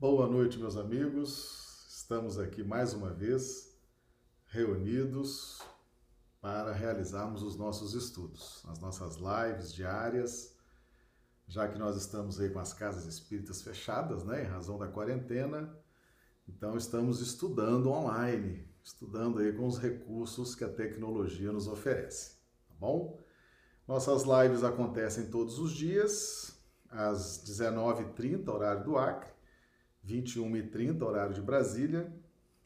Boa noite, meus amigos. Estamos aqui mais uma vez reunidos para realizarmos os nossos estudos, as nossas lives diárias, já que nós estamos aí com as casas espíritas fechadas, né, em razão da quarentena. Então estamos estudando online, estudando aí com os recursos que a tecnologia nos oferece, tá bom? Nossas lives acontecem todos os dias, às 19h30, horário do Acre, 21h30, horário de Brasília,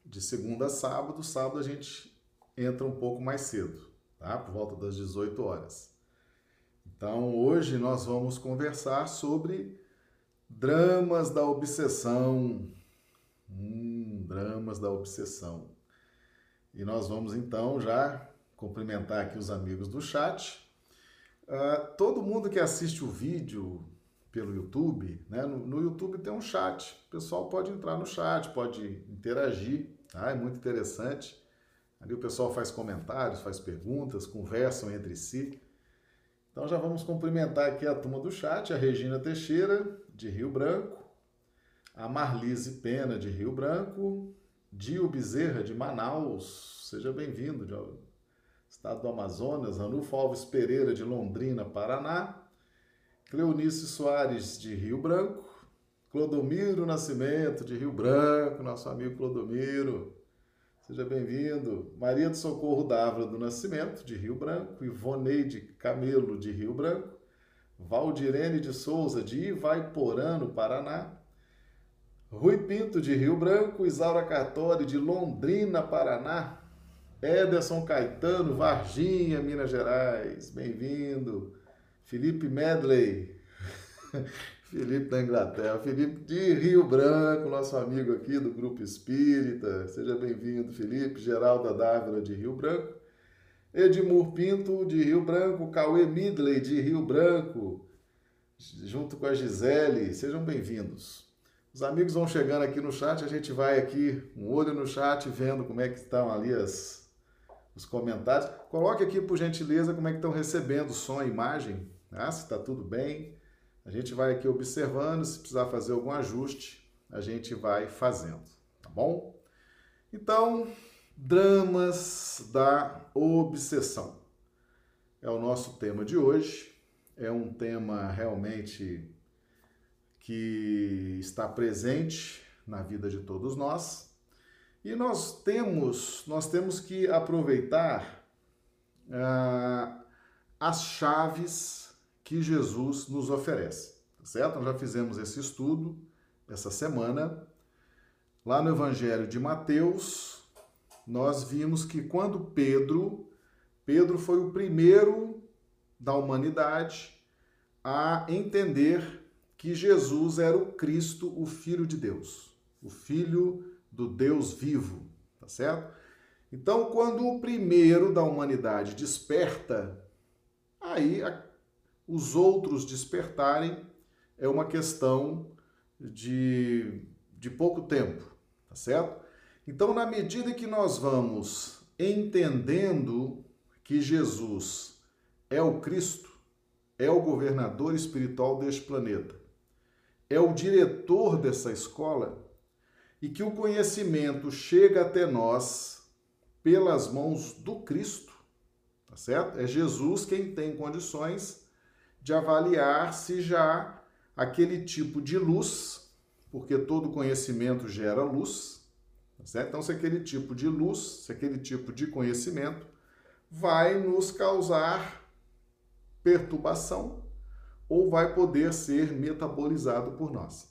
de segunda a sábado. Sábado a gente entra um pouco mais cedo, tá? Por volta das 18 horas. Então, hoje nós vamos conversar sobre dramas da obsessão. Hum, dramas da obsessão. E nós vamos então já cumprimentar aqui os amigos do chat. Uh, todo mundo que assiste o vídeo pelo YouTube, né? No, no, YouTube tem um chat. O pessoal pode entrar no chat, pode interagir, tá? É muito interessante. Ali o pessoal faz comentários, faz perguntas, conversam entre si. Então já vamos cumprimentar aqui a turma do chat, a Regina Teixeira, de Rio Branco, a Marlise Pena, de Rio Branco, Dio Bezerra, de Manaus, seja bem-vindo, estado do Amazonas, Anulfo Alves Pereira, de Londrina, Paraná, Cleonice Soares, de Rio Branco, Clodomiro Nascimento, de Rio Branco, nosso amigo Clodomiro, seja bem-vindo. Maria do Socorro Dávila do Nascimento, de Rio Branco, Ivoneide Camelo, de Rio Branco, Valdirene de Souza, de Ivaiporã, no Paraná, Rui Pinto, de Rio Branco, Isaura Cartori, de Londrina, Paraná, Ederson Caetano, Varginha, Minas Gerais, bem-vindo. Felipe Medley, Felipe da Inglaterra, Felipe de Rio Branco, nosso amigo aqui do Grupo Espírita. Seja bem-vindo, Felipe. Geralda Dávila, de Rio Branco. Edmur Pinto, de Rio Branco. Cauê Midley, de Rio Branco. Junto com a Gisele. Sejam bem-vindos. Os amigos vão chegando aqui no chat, a gente vai aqui, um olho no chat, vendo como é que estão ali as, os comentários. Coloque aqui, por gentileza, como é que estão recebendo som e imagem né? se está tudo bem. A gente vai aqui observando, se precisar fazer algum ajuste, a gente vai fazendo, tá bom? Então, dramas da obsessão é o nosso tema de hoje. É um tema realmente que está presente na vida de todos nós. E nós temos, nós temos que aproveitar ah, as chaves que Jesus nos oferece, tá certo? Nós já fizemos esse estudo essa semana. Lá no Evangelho de Mateus, nós vimos que quando Pedro, Pedro foi o primeiro da humanidade a entender que Jesus era o Cristo, o Filho de Deus, o Filho do Deus vivo, tá certo? Então, quando o primeiro da humanidade desperta, aí os outros despertarem é uma questão de, de pouco tempo, tá certo? Então, na medida que nós vamos entendendo que Jesus é o Cristo, é o governador espiritual deste planeta, é o diretor dessa escola, e que o conhecimento chega até nós pelas mãos do Cristo, tá certo? É Jesus quem tem condições de avaliar se já aquele tipo de luz, porque todo conhecimento gera luz, tá certo? Então, se aquele tipo de luz, se aquele tipo de conhecimento vai nos causar perturbação ou vai poder ser metabolizado por nós.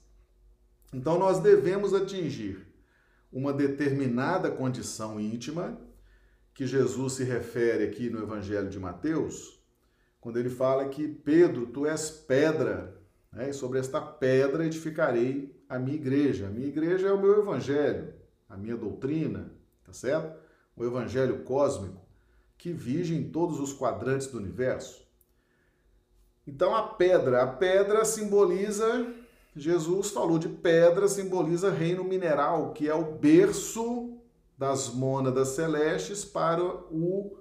Então, nós devemos atingir uma determinada condição íntima, que Jesus se refere aqui no Evangelho de Mateus, quando ele fala que Pedro, tu és pedra, né? e sobre esta pedra edificarei a minha igreja. A minha igreja é o meu evangelho, a minha doutrina, tá certo? O evangelho cósmico que vige em todos os quadrantes do universo. Então a pedra, a pedra simboliza, Jesus falou de pedra, simboliza reino mineral, que é o berço das mônadas celestes para o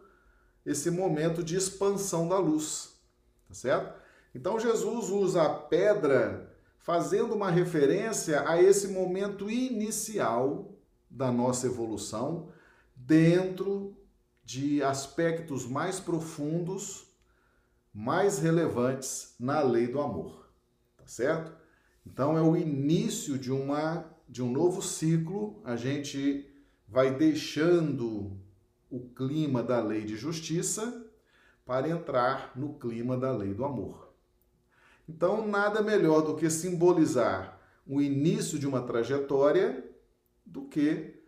esse momento de expansão da luz, tá certo? Então Jesus usa a pedra fazendo uma referência a esse momento inicial da nossa evolução dentro de aspectos mais profundos, mais relevantes na lei do amor, tá certo? Então é o início de uma de um novo ciclo, a gente vai deixando o clima da lei de justiça para entrar no clima da lei do amor. Então, nada melhor do que simbolizar o início de uma trajetória do que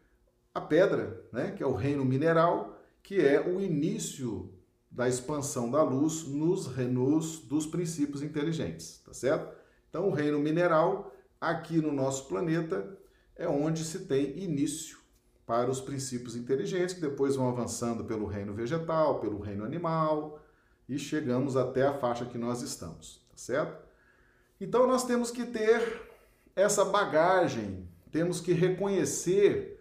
a pedra, né, que é o reino mineral, que é o início da expansão da luz nos renos dos princípios inteligentes, tá certo? Então, o reino mineral aqui no nosso planeta é onde se tem início para os princípios inteligentes, que depois vão avançando pelo reino vegetal, pelo reino animal, e chegamos até a faixa que nós estamos, tá certo? Então nós temos que ter essa bagagem, temos que reconhecer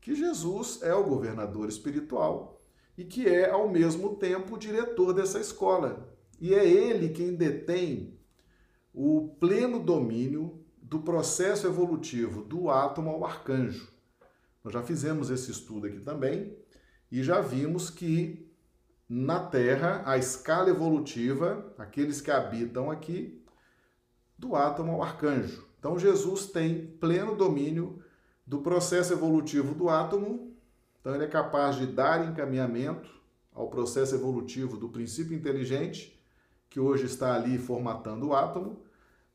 que Jesus é o governador espiritual e que é ao mesmo tempo o diretor dessa escola. E é ele quem detém o pleno domínio do processo evolutivo do átomo ao arcanjo. Nós já fizemos esse estudo aqui também e já vimos que na Terra, a escala evolutiva, aqueles que habitam aqui, do átomo ao arcanjo. Então, Jesus tem pleno domínio do processo evolutivo do átomo, então, ele é capaz de dar encaminhamento ao processo evolutivo do princípio inteligente, que hoje está ali formatando o átomo,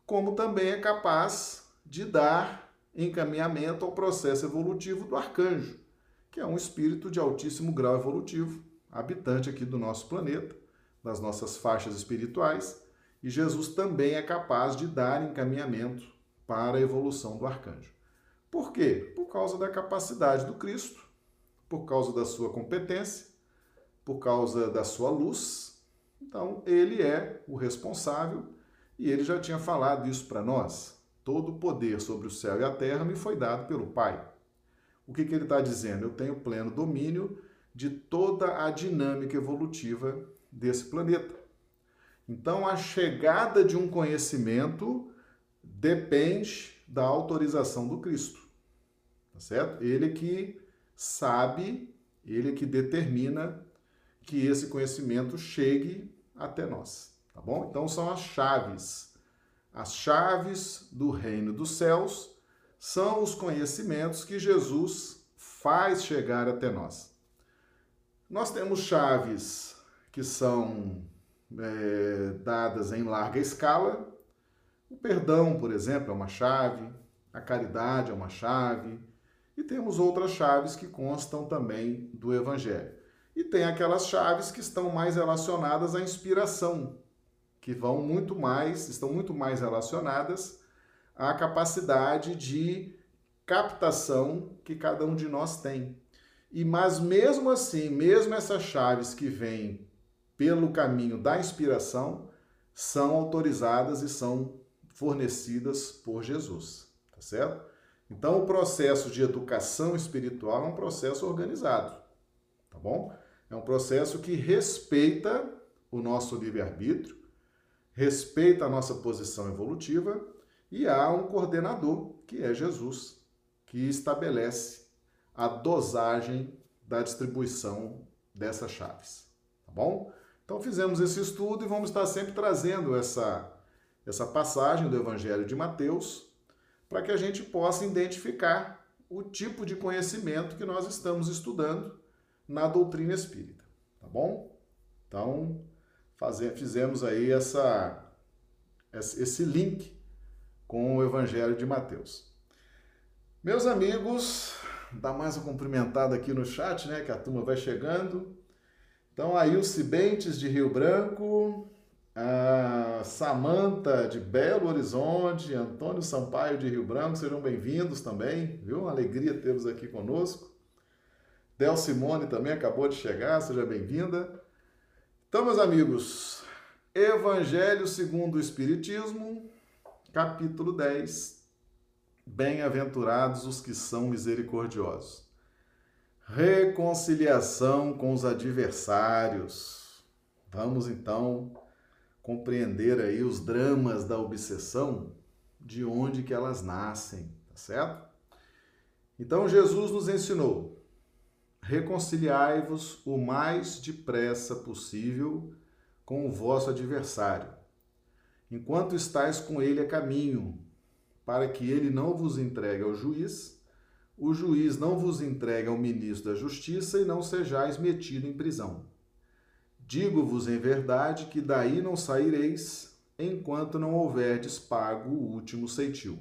como também é capaz de dar encaminhamento ao processo evolutivo do arcanjo, que é um espírito de altíssimo grau evolutivo, habitante aqui do nosso planeta, das nossas faixas espirituais, e Jesus também é capaz de dar encaminhamento para a evolução do arcanjo. Por quê? Por causa da capacidade do Cristo, por causa da sua competência, por causa da sua luz. Então, ele é o responsável e ele já tinha falado isso para nós. Todo o poder sobre o céu e a terra me foi dado pelo Pai. O que, que ele está dizendo? Eu tenho pleno domínio de toda a dinâmica evolutiva desse planeta. Então, a chegada de um conhecimento depende da autorização do Cristo. Tá certo? Ele que sabe, ele que determina que esse conhecimento chegue até nós, tá bom? Então são as chaves as chaves do reino dos céus são os conhecimentos que Jesus faz chegar até nós. Nós temos chaves que são é, dadas em larga escala. O perdão, por exemplo, é uma chave, a caridade é uma chave, e temos outras chaves que constam também do Evangelho. E tem aquelas chaves que estão mais relacionadas à inspiração, que vão muito mais, estão muito mais relacionadas à capacidade de captação que cada um de nós tem. E mas mesmo assim, mesmo essas chaves que vêm pelo caminho da inspiração são autorizadas e são fornecidas por Jesus, tá certo? Então o processo de educação espiritual é um processo organizado, tá bom? É um processo que respeita o nosso livre-arbítrio, respeita a nossa posição evolutiva e há um coordenador, que é Jesus, que estabelece a dosagem da distribuição dessas chaves, tá bom? Então fizemos esse estudo e vamos estar sempre trazendo essa essa passagem do Evangelho de Mateus para que a gente possa identificar o tipo de conhecimento que nós estamos estudando na doutrina espírita, tá bom? Então, fazer, fizemos aí essa, esse link com o Evangelho de Mateus. Meus amigos, dá mais uma cumprimentada aqui no chat, né? Que a turma vai chegando. Então, aí o Cibentes de Rio Branco, a Samanta de Belo Horizonte, Antônio Sampaio de Rio Branco, sejam bem-vindos também, viu? Uma alegria tê-los aqui conosco. Del Simone também acabou de chegar, seja bem-vinda. Então, meus amigos, Evangelho segundo o Espiritismo, capítulo 10. Bem-aventurados os que são misericordiosos. Reconciliação com os adversários. Vamos então compreender aí os dramas da obsessão de onde que elas nascem, tá certo? Então Jesus nos ensinou: reconciliai-vos o mais depressa possível com o vosso adversário, enquanto estáis com ele a caminho, para que ele não vos entregue ao juiz, o juiz não vos entregue ao ministro da justiça e não sejais metido em prisão. Digo-vos em verdade que daí não saireis enquanto não houverdes pago o último ceitil.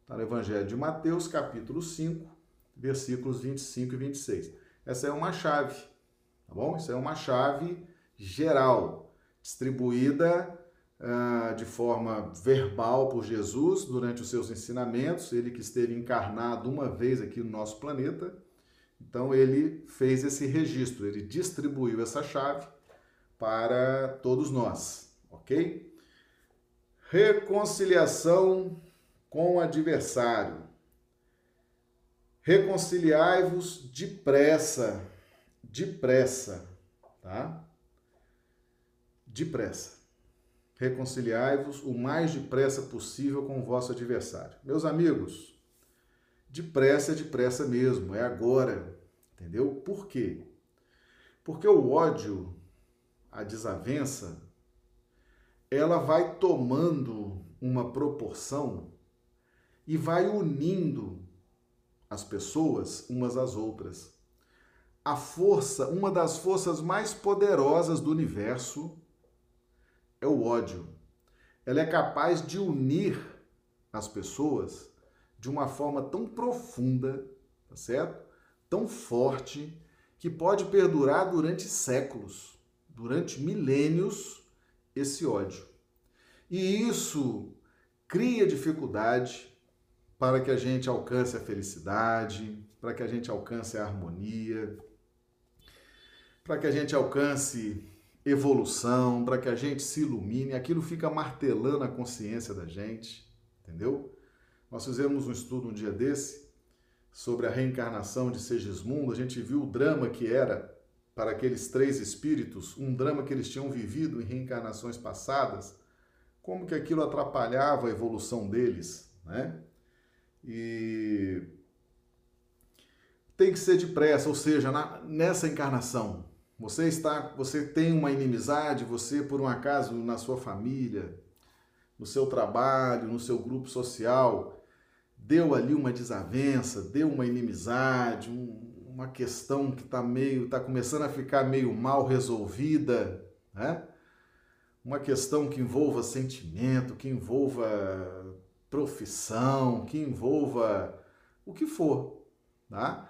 Está no Evangelho de Mateus, capítulo 5, versículos 25 e 26. Essa é uma chave, tá bom? Isso é uma chave geral, distribuída uh, de forma verbal por Jesus durante os seus ensinamentos, ele que esteve encarnado uma vez aqui no nosso planeta. Então ele fez esse registro, ele distribuiu essa chave para todos nós, ok? Reconciliação com o adversário. Reconciliai-vos depressa, depressa, tá? Depressa. Reconciliai-vos o mais depressa possível com o vosso adversário. Meus amigos, depressa é depressa mesmo, é agora, entendeu? Por quê? Porque o ódio, a desavença, ela vai tomando uma proporção e vai unindo as pessoas umas às outras. A força, uma das forças mais poderosas do universo é o ódio. Ela é capaz de unir as pessoas de uma forma tão profunda, tá certo? Tão forte que pode perdurar durante séculos, durante milênios esse ódio. E isso cria dificuldade para que a gente alcance a felicidade, para que a gente alcance a harmonia, para que a gente alcance evolução, para que a gente se ilumine, aquilo fica martelando a consciência da gente, entendeu? Nós fizemos um estudo um dia desse sobre a reencarnação de Segismundo, a gente viu o drama que era para aqueles três espíritos, um drama que eles tinham vivido em reencarnações passadas, como que aquilo atrapalhava a evolução deles, né? E tem que ser depressa, ou seja, na, nessa encarnação, você está, você tem uma inimizade, você por um acaso na sua família, no seu trabalho, no seu grupo social, deu ali uma desavença, deu uma inimizade, um, uma questão que está meio, está começando a ficar meio mal resolvida, né? Uma questão que envolva sentimento, que envolva profissão, que envolva o que for, tá?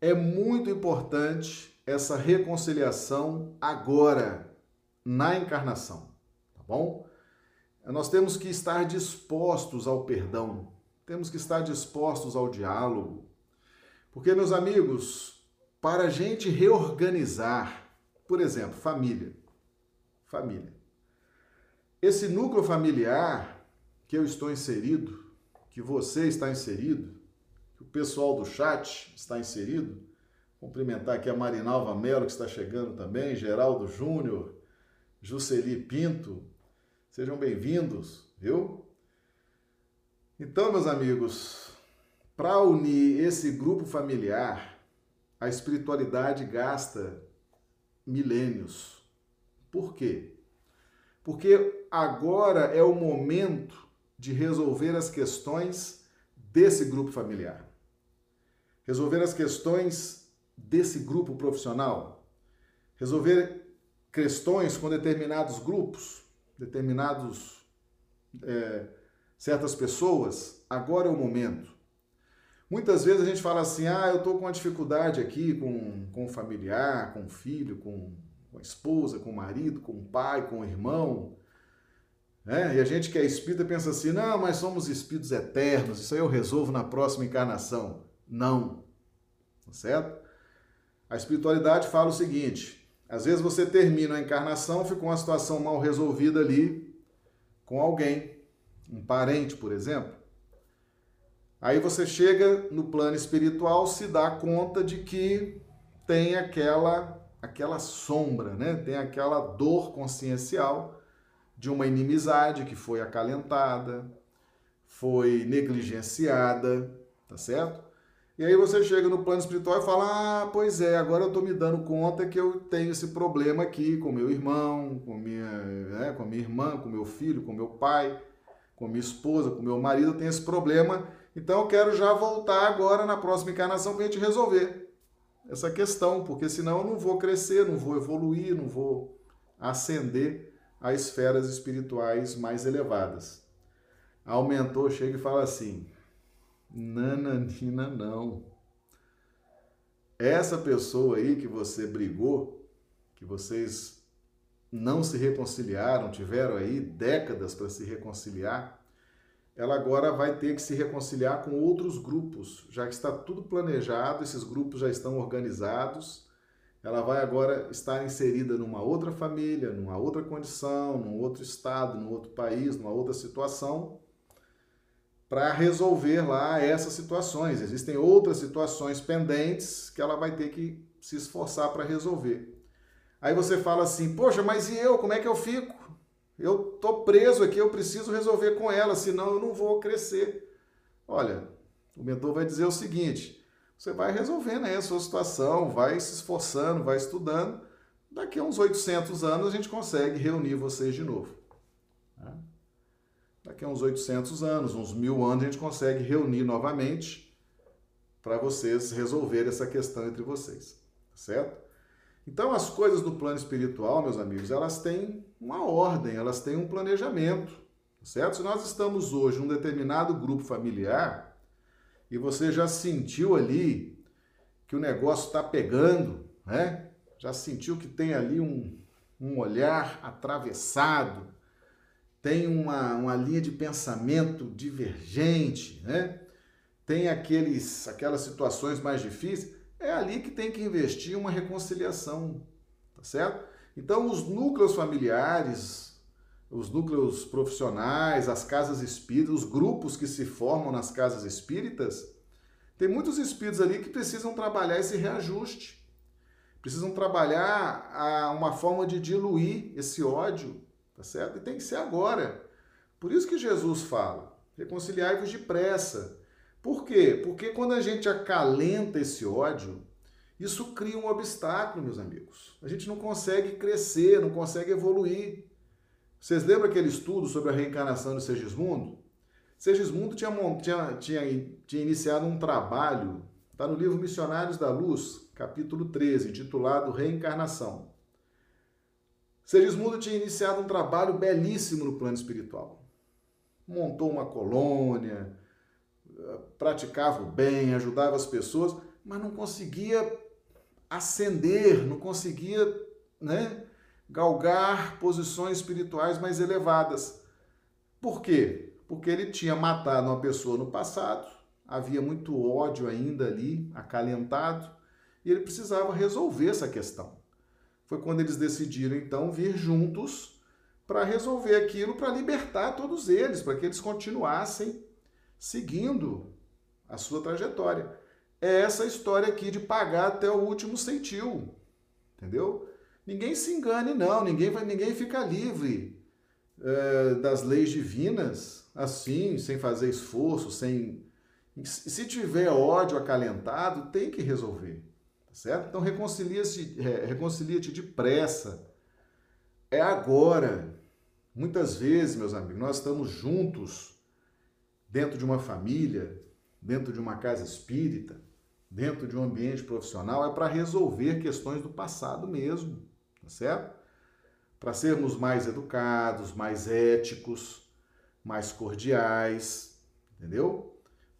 É muito importante essa reconciliação agora, na encarnação, tá bom? Nós temos que estar dispostos ao perdão, temos que estar dispostos ao diálogo, porque, meus amigos, para a gente reorganizar, por exemplo, família, família. Esse núcleo familiar que eu estou inserido, que você está inserido, que o pessoal do chat está inserido. Cumprimentar aqui a Marinalva Melo, que está chegando também, Geraldo Júnior, Jusceli Pinto. Sejam bem-vindos, viu? Então, meus amigos, para unir esse grupo familiar, a espiritualidade gasta milênios. Por quê? Porque agora é o momento de resolver as questões desse grupo familiar. Resolver as questões desse grupo profissional. Resolver questões com determinados grupos, determinados é, certas pessoas. Agora é o momento. Muitas vezes a gente fala assim: ah, eu estou com uma dificuldade aqui com, com o familiar, com o filho, com, com a esposa, com o marido, com o pai, com o irmão. Né? E a gente que é espírita pensa assim: não, mas somos espíritos eternos, isso aí eu resolvo na próxima encarnação. Não. Tá certo? A espiritualidade fala o seguinte: às vezes você termina a encarnação, fica uma situação mal resolvida ali com alguém, um parente, por exemplo. Aí você chega no plano espiritual, se dá conta de que tem aquela aquela sombra, né? Tem aquela dor consciencial de uma inimizade que foi acalentada, foi negligenciada, tá certo? E aí você chega no plano espiritual e fala: Ah, pois é, agora eu estou me dando conta que eu tenho esse problema aqui com meu irmão, com minha, né, com minha irmã, com meu filho, com meu pai, com minha esposa, com meu marido, eu tenho esse problema. Então eu quero já voltar agora na próxima encarnação para a gente resolver essa questão, porque senão eu não vou crescer, não vou evoluir, não vou ascender a esferas espirituais mais elevadas. Aumentou, chega e fala assim: Nananina, não. Essa pessoa aí que você brigou, que vocês não se reconciliaram, tiveram aí décadas para se reconciliar, ela agora vai ter que se reconciliar com outros grupos, já que está tudo planejado, esses grupos já estão organizados. Ela vai agora estar inserida numa outra família, numa outra condição, num outro estado, num outro país, numa outra situação para resolver lá essas situações. Existem outras situações pendentes que ela vai ter que se esforçar para resolver. Aí você fala assim: "Poxa, mas e eu, como é que eu fico? Eu tô preso aqui, eu preciso resolver com ela, senão eu não vou crescer". Olha, o mentor vai dizer o seguinte: você vai resolvendo aí a sua situação, vai se esforçando, vai estudando. Daqui a uns 800 anos a gente consegue reunir vocês de novo. Né? daqui a uns 800 anos, uns mil anos, a gente consegue reunir novamente para vocês resolverem essa questão entre vocês, tá certo? Então, as coisas do plano espiritual, meus amigos, elas têm uma ordem, elas têm um planejamento, tá certo? Se nós estamos hoje num determinado grupo familiar e você já sentiu ali que o negócio está pegando, né? Já sentiu que tem ali um, um olhar atravessado, tem uma, uma linha de pensamento divergente, né? tem aqueles, aquelas situações mais difíceis, é ali que tem que investir uma reconciliação, tá certo? Então, os núcleos familiares, os núcleos profissionais, as casas espíritas, os grupos que se formam nas casas espíritas, tem muitos espíritos ali que precisam trabalhar esse reajuste, precisam trabalhar uma forma de diluir esse ódio, Tá certo? E tem que ser agora. Por isso que Jesus fala: reconciliai-vos depressa. Por quê? Porque quando a gente acalenta esse ódio, isso cria um obstáculo, meus amigos. A gente não consegue crescer, não consegue evoluir. Vocês lembram aquele estudo sobre a reencarnação de Segismundo? Segismundo tinha, tinha, tinha, tinha iniciado um trabalho, está no livro Missionários da Luz, capítulo 13, intitulado Reencarnação. Segismundo tinha iniciado um trabalho belíssimo no plano espiritual. Montou uma colônia, praticava o bem, ajudava as pessoas, mas não conseguia ascender, não conseguia né, galgar posições espirituais mais elevadas. Por quê? Porque ele tinha matado uma pessoa no passado, havia muito ódio ainda ali, acalentado, e ele precisava resolver essa questão foi quando eles decidiram então vir juntos para resolver aquilo, para libertar todos eles, para que eles continuassem seguindo a sua trajetória. É essa história aqui de pagar até o último centil, entendeu? Ninguém se engane, não, ninguém, vai, ninguém fica livre é, das leis divinas assim, sem fazer esforço, sem. Se tiver ódio acalentado, tem que resolver certo? Então reconcilia-te é, reconcilia depressa. É agora. Muitas vezes, meus amigos, nós estamos juntos dentro de uma família, dentro de uma casa espírita, dentro de um ambiente profissional, é para resolver questões do passado mesmo, tá certo? Para sermos mais educados, mais éticos, mais cordiais, entendeu?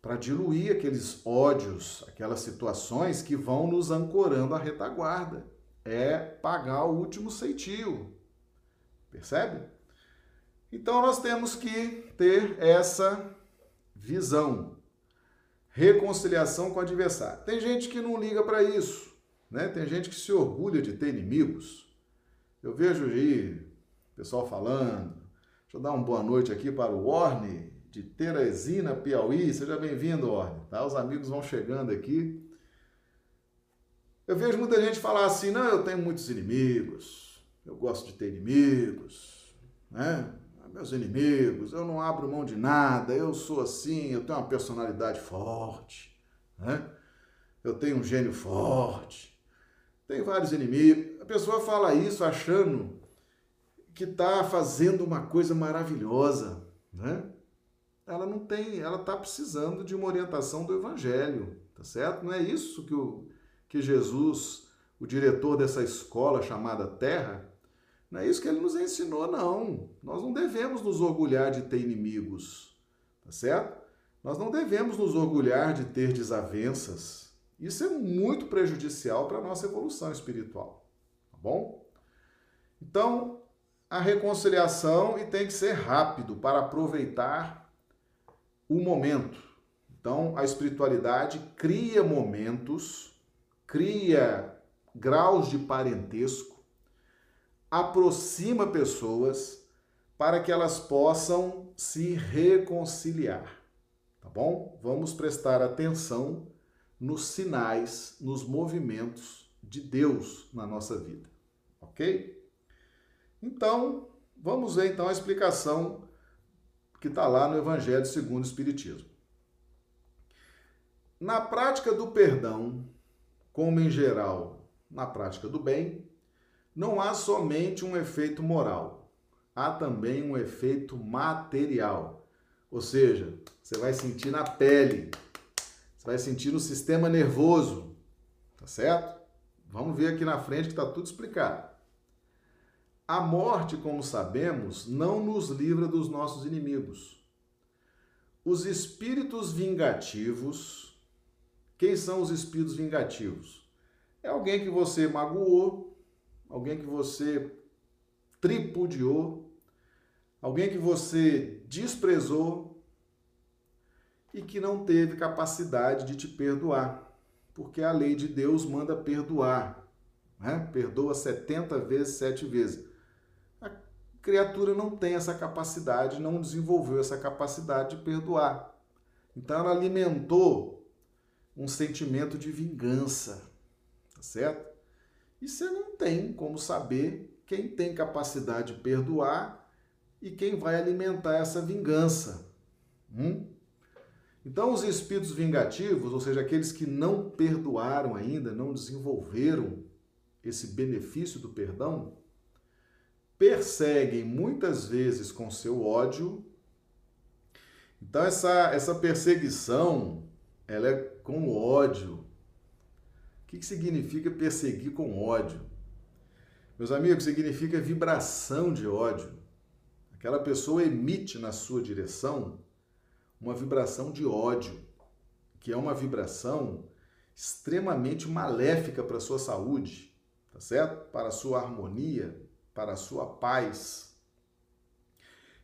para diluir aqueles ódios, aquelas situações que vão nos ancorando à retaguarda. É pagar o último ceitio. Percebe? Então nós temos que ter essa visão. Reconciliação com o adversário. Tem gente que não liga para isso, né? Tem gente que se orgulha de ter inimigos. Eu vejo aí pessoal falando. Deixa eu dar uma boa noite aqui para o Orne, de Teresina, Piauí. Seja bem-vindo, Ordem. Tá? Os amigos vão chegando aqui. Eu vejo muita gente falar assim: não, eu tenho muitos inimigos, eu gosto de ter inimigos, né? meus inimigos, eu não abro mão de nada, eu sou assim, eu tenho uma personalidade forte, né? eu tenho um gênio forte, tem vários inimigos. A pessoa fala isso achando que está fazendo uma coisa maravilhosa, né? Ela não tem, ela está precisando de uma orientação do Evangelho, tá certo? Não é isso que, o, que Jesus, o diretor dessa escola chamada Terra, não é isso que ele nos ensinou, não. Nós não devemos nos orgulhar de ter inimigos, tá certo? Nós não devemos nos orgulhar de ter desavenças. Isso é muito prejudicial para a nossa evolução espiritual, bom? Então, a reconciliação e tem que ser rápido para aproveitar o momento. Então, a espiritualidade cria momentos, cria graus de parentesco aproxima pessoas para que elas possam se reconciliar, tá bom? Vamos prestar atenção nos sinais, nos movimentos de Deus na nossa vida, ok? Então, vamos ver então a explicação que está lá no Evangelho segundo o Espiritismo. Na prática do perdão, como em geral na prática do bem, não há somente um efeito moral, há também um efeito material. Ou seja, você vai sentir na pele, você vai sentir no sistema nervoso, tá certo? Vamos ver aqui na frente que está tudo explicado. A morte, como sabemos, não nos livra dos nossos inimigos. Os espíritos vingativos, quem são os espíritos vingativos? É alguém que você magoou, alguém que você tripudiou, alguém que você desprezou e que não teve capacidade de te perdoar, porque a lei de Deus manda perdoar, né? perdoa 70 vezes, sete vezes. Criatura não tem essa capacidade, não desenvolveu essa capacidade de perdoar. Então ela alimentou um sentimento de vingança, tá certo? E você não tem como saber quem tem capacidade de perdoar e quem vai alimentar essa vingança. Hum? Então, os espíritos vingativos, ou seja, aqueles que não perdoaram ainda, não desenvolveram esse benefício do perdão, perseguem muitas vezes com seu ódio. Então, essa, essa perseguição, ela é com ódio, que, que significa perseguir com ódio? Meus amigos, significa vibração de ódio. Aquela pessoa emite na sua direção uma vibração de ódio, que é uma vibração extremamente maléfica para a sua saúde, tá certo? Para a sua harmonia, para a sua paz.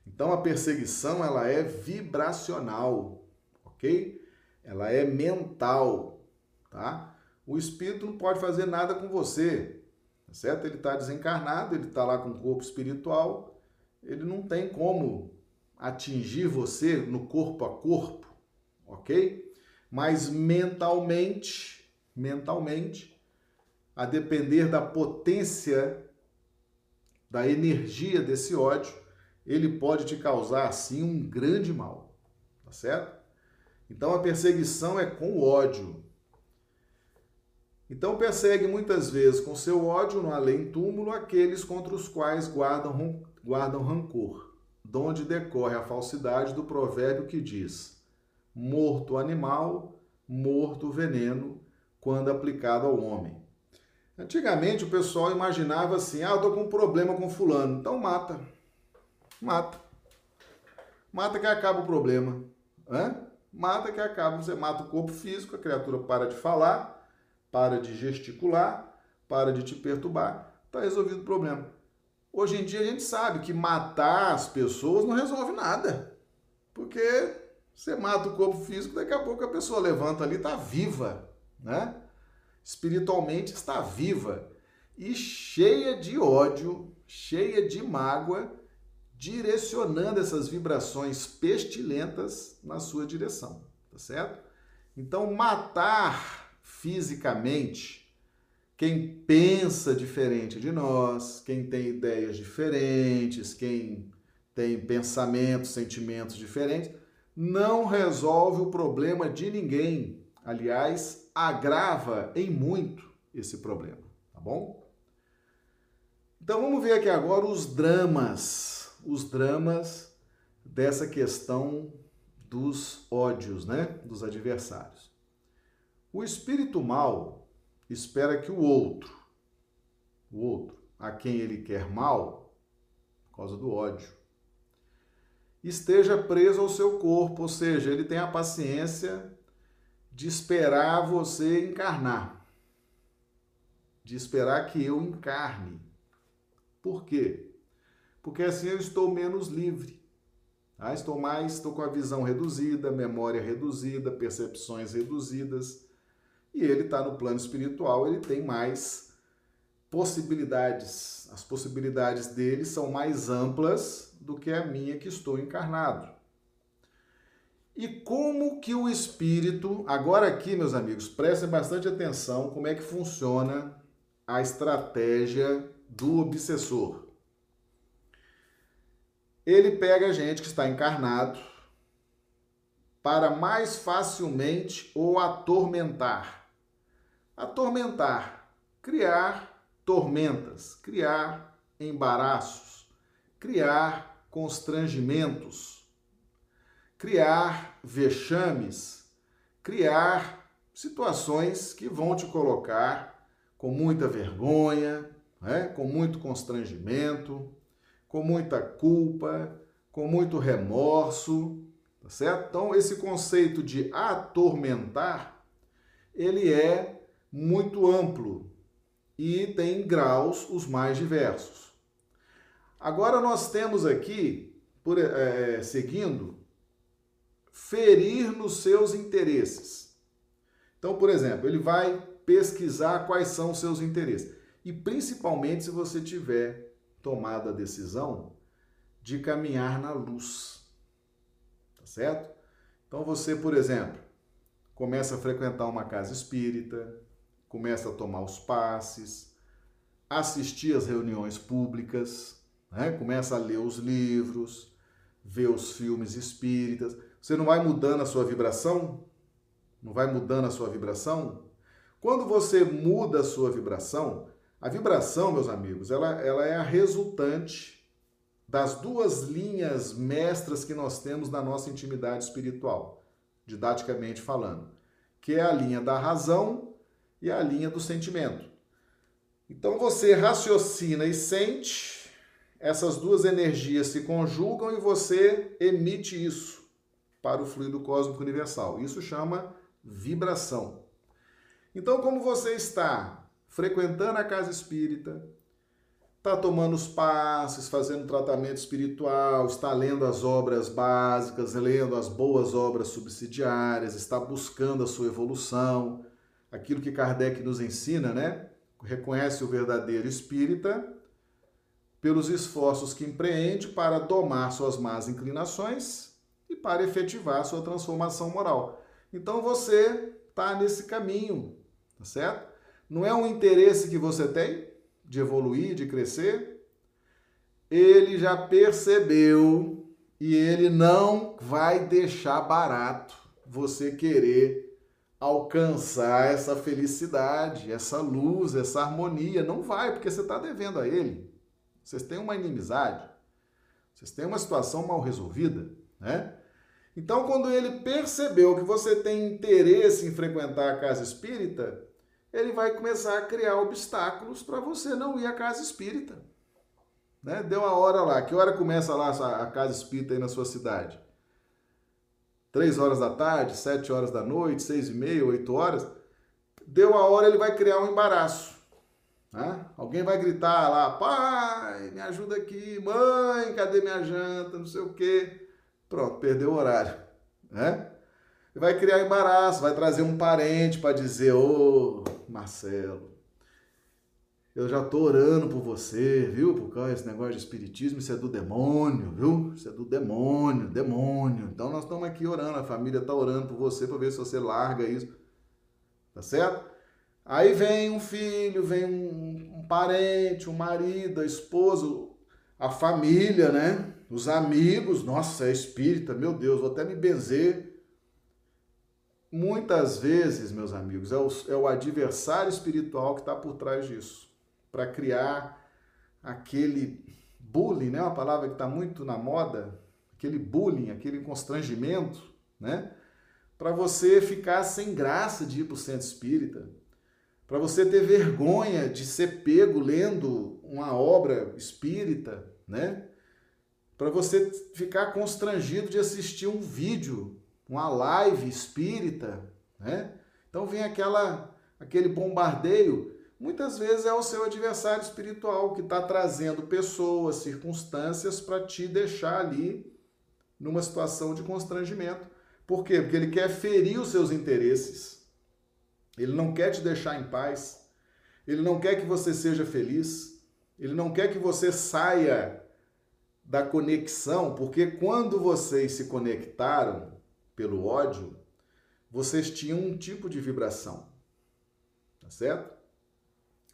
Então a perseguição ela é vibracional, ok? Ela é mental, tá? o espírito não pode fazer nada com você, tá certo? Ele está desencarnado, ele está lá com o corpo espiritual, ele não tem como atingir você no corpo a corpo, ok? Mas mentalmente, mentalmente, a depender da potência, da energia desse ódio, ele pode te causar, assim, um grande mal, tá certo? Então a perseguição é com ódio, então persegue muitas vezes com seu ódio no além-túmulo aqueles contra os quais guardam, guardam rancor, donde decorre a falsidade do provérbio que diz: morto o animal, morto o veneno, quando aplicado ao homem. Antigamente o pessoal imaginava assim: ah, eu tô com um problema com fulano, então mata. Mata. Mata que acaba o problema. Hã? Mata que acaba. Você mata o corpo físico, a criatura para de falar para de gesticular, para de te perturbar, está resolvido o problema. Hoje em dia a gente sabe que matar as pessoas não resolve nada. Porque você mata o corpo físico, daqui a pouco a pessoa levanta ali, está viva, né? Espiritualmente está viva e cheia de ódio, cheia de mágoa, direcionando essas vibrações pestilentas na sua direção, tá certo? Então, matar fisicamente, quem pensa diferente de nós, quem tem ideias diferentes, quem tem pensamentos, sentimentos diferentes, não resolve o problema de ninguém. Aliás, agrava em muito esse problema, tá bom? Então vamos ver aqui agora os dramas, os dramas dessa questão dos ódios, né, dos adversários. O espírito mal espera que o outro, o outro a quem ele quer mal, por causa do ódio, esteja preso ao seu corpo, ou seja, ele tem a paciência de esperar você encarnar, de esperar que eu encarne. Por quê? Porque assim eu estou menos livre. Ah, estou mais, estou com a visão reduzida, memória reduzida, percepções reduzidas. E ele está no plano espiritual, ele tem mais possibilidades. As possibilidades dele são mais amplas do que a minha que estou encarnado. E como que o espírito, agora aqui, meus amigos, prestem bastante atenção como é que funciona a estratégia do obsessor. Ele pega a gente que está encarnado para mais facilmente o atormentar. Atormentar, criar tormentas, criar embaraços, criar constrangimentos, criar vexames, criar situações que vão te colocar com muita vergonha, né? com muito constrangimento, com muita culpa, com muito remorso, tá certo? Então, esse conceito de atormentar, ele é muito amplo e tem graus os mais diversos. Agora nós temos aqui, por, é, seguindo, ferir nos seus interesses. Então, por exemplo, ele vai pesquisar quais são os seus interesses. E principalmente se você tiver tomado a decisão de caminhar na luz. Tá certo? Então você, por exemplo, começa a frequentar uma casa espírita, começa a tomar os passes, assistir às reuniões públicas, né? começa a ler os livros, ver os filmes espíritas. Você não vai mudando a sua vibração? Não vai mudando a sua vibração? Quando você muda a sua vibração, a vibração, meus amigos, ela, ela é a resultante das duas linhas mestras que nós temos na nossa intimidade espiritual, didaticamente falando, que é a linha da razão e a linha do sentimento. Então você raciocina e sente, essas duas energias se conjugam e você emite isso para o fluido cósmico universal. Isso chama vibração. Então, como você está frequentando a casa espírita, está tomando os passes, fazendo tratamento espiritual, está lendo as obras básicas, lendo as boas obras subsidiárias, está buscando a sua evolução, aquilo que Kardec nos ensina, né? Reconhece o verdadeiro espírita pelos esforços que empreende para domar suas más inclinações para efetivar sua transformação moral. Então você está nesse caminho, tá certo? Não é um interesse que você tem de evoluir, de crescer? Ele já percebeu e ele não vai deixar barato você querer alcançar essa felicidade, essa luz, essa harmonia. Não vai, porque você está devendo a ele. Vocês têm uma inimizade, vocês têm uma situação mal resolvida, né? Então, quando ele percebeu que você tem interesse em frequentar a casa espírita, ele vai começar a criar obstáculos para você não ir à casa espírita. Né? Deu a hora lá. Que hora começa lá a casa espírita aí na sua cidade? Três horas da tarde, sete horas da noite, seis e meia, oito horas. Deu a hora, ele vai criar um embaraço. Né? Alguém vai gritar lá, pai, me ajuda aqui, mãe, cadê minha janta, não sei o quê. Pronto, perdeu o horário. Né? Vai criar embaraço, vai trazer um parente para dizer, ô, oh, Marcelo, eu já tô orando por você, viu? Por causa desse negócio de espiritismo, isso é do demônio, viu? Isso é do demônio, demônio. Então nós estamos aqui orando, a família tá orando por você para ver se você larga isso. Tá certo? Aí vem um filho, vem um, um parente, um marido, a esposa, a família, né? Os amigos, nossa, é espírita, meu Deus, vou até me benzer. Muitas vezes, meus amigos, é o, é o adversário espiritual que está por trás disso, para criar aquele bullying, né? Uma palavra que está muito na moda, aquele bullying, aquele constrangimento, né? Para você ficar sem graça de ir para o centro espírita, para você ter vergonha de ser pego lendo uma obra espírita, né? Para você ficar constrangido de assistir um vídeo, uma live espírita, né? Então vem aquela aquele bombardeio. Muitas vezes é o seu adversário espiritual que está trazendo pessoas, circunstâncias para te deixar ali numa situação de constrangimento. Por quê? Porque ele quer ferir os seus interesses ele não quer te deixar em paz. Ele não quer que você seja feliz. Ele não quer que você saia da conexão, porque quando vocês se conectaram pelo ódio, vocês tinham um tipo de vibração. Tá certo?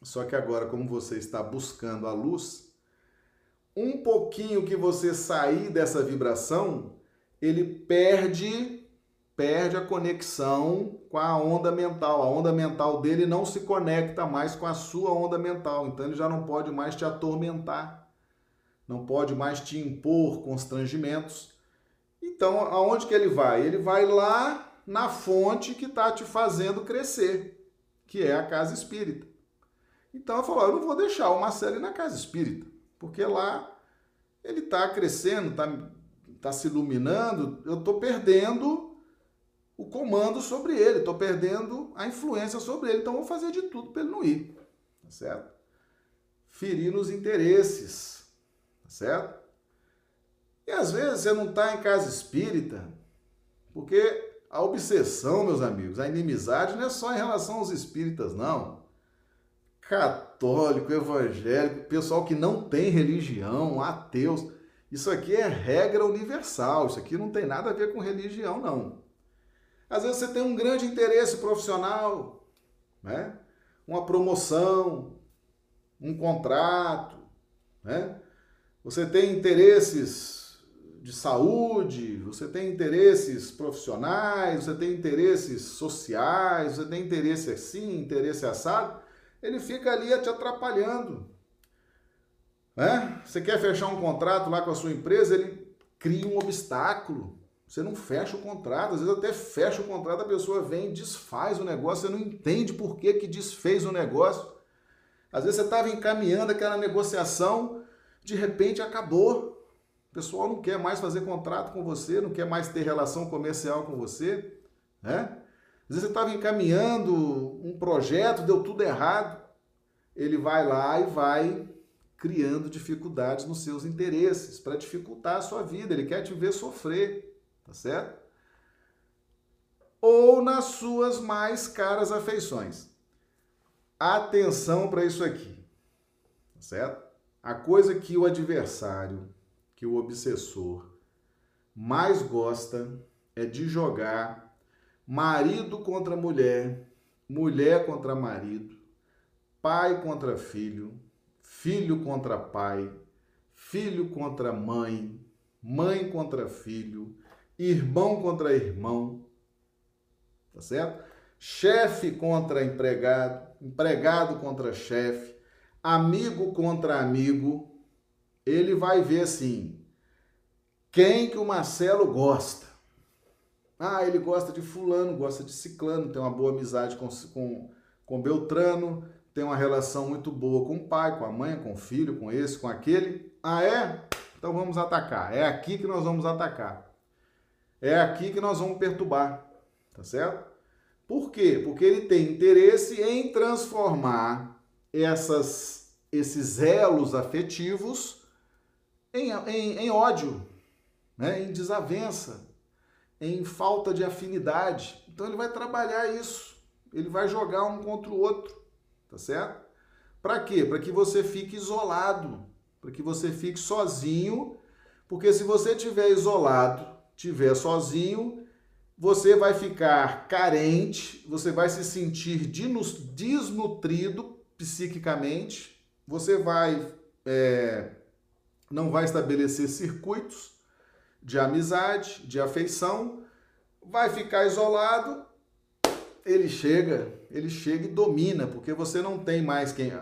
Só que agora, como você está buscando a luz, um pouquinho que você sair dessa vibração, ele perde perde a conexão com a onda mental. A onda mental dele não se conecta mais com a sua onda mental, então ele já não pode mais te atormentar, não pode mais te impor constrangimentos. Então, aonde que ele vai? Ele vai lá na fonte que está te fazendo crescer, que é a casa espírita. Então eu falo, eu não vou deixar o Marcelo ir na casa espírita, porque lá ele está crescendo, está tá se iluminando, eu estou perdendo o comando sobre ele, estou perdendo a influência sobre ele, então vou fazer de tudo para ele não ir, tá certo? Ferir os interesses, certo? E às vezes você não está em casa espírita, porque a obsessão, meus amigos, a inimizade não é só em relação aos espíritas, não. Católico, evangélico, pessoal que não tem religião, ateus, isso aqui é regra universal, isso aqui não tem nada a ver com religião, não. Às vezes você tem um grande interesse profissional, né? uma promoção, um contrato, né? Você tem interesses de saúde, você tem interesses profissionais, você tem interesses sociais, você tem interesse assim, interesse assado, ele fica ali te atrapalhando. Né? Você quer fechar um contrato lá com a sua empresa, ele cria um obstáculo. Você não fecha o contrato, às vezes até fecha o contrato, a pessoa vem e desfaz o negócio, você não entende por que, que desfez o negócio. Às vezes você estava encaminhando aquela negociação, de repente acabou. O pessoal não quer mais fazer contrato com você, não quer mais ter relação comercial com você, né? Às vezes você estava encaminhando um projeto, deu tudo errado. Ele vai lá e vai criando dificuldades nos seus interesses para dificultar a sua vida. Ele quer te ver sofrer tá certo? Ou nas suas mais caras afeições. Atenção para isso aqui, tá certo? A coisa que o adversário, que o obsessor mais gosta é de jogar marido contra mulher, mulher contra marido, pai contra filho, filho contra pai, filho contra mãe, mãe contra filho, irmão contra irmão, tá certo? Chefe contra empregado, empregado contra chefe, amigo contra amigo. Ele vai ver assim, quem que o Marcelo gosta. Ah, ele gosta de fulano, gosta de ciclano, tem uma boa amizade com, com, com Beltrano, tem uma relação muito boa com o pai, com a mãe, com o filho, com esse, com aquele. Ah, é? Então vamos atacar. É aqui que nós vamos atacar. É aqui que nós vamos perturbar, tá certo? Por quê? Porque ele tem interesse em transformar essas, esses elos afetivos em, em, em ódio, né? em desavença, em falta de afinidade. Então ele vai trabalhar isso, ele vai jogar um contra o outro, tá certo? Para quê? Para que você fique isolado, para que você fique sozinho, porque se você estiver isolado, tiver sozinho, você vai ficar carente, você vai se sentir desnutrido psiquicamente, você vai é, não vai estabelecer circuitos de amizade, de afeição, vai ficar isolado, ele chega, ele chega e domina, porque você não tem mais quem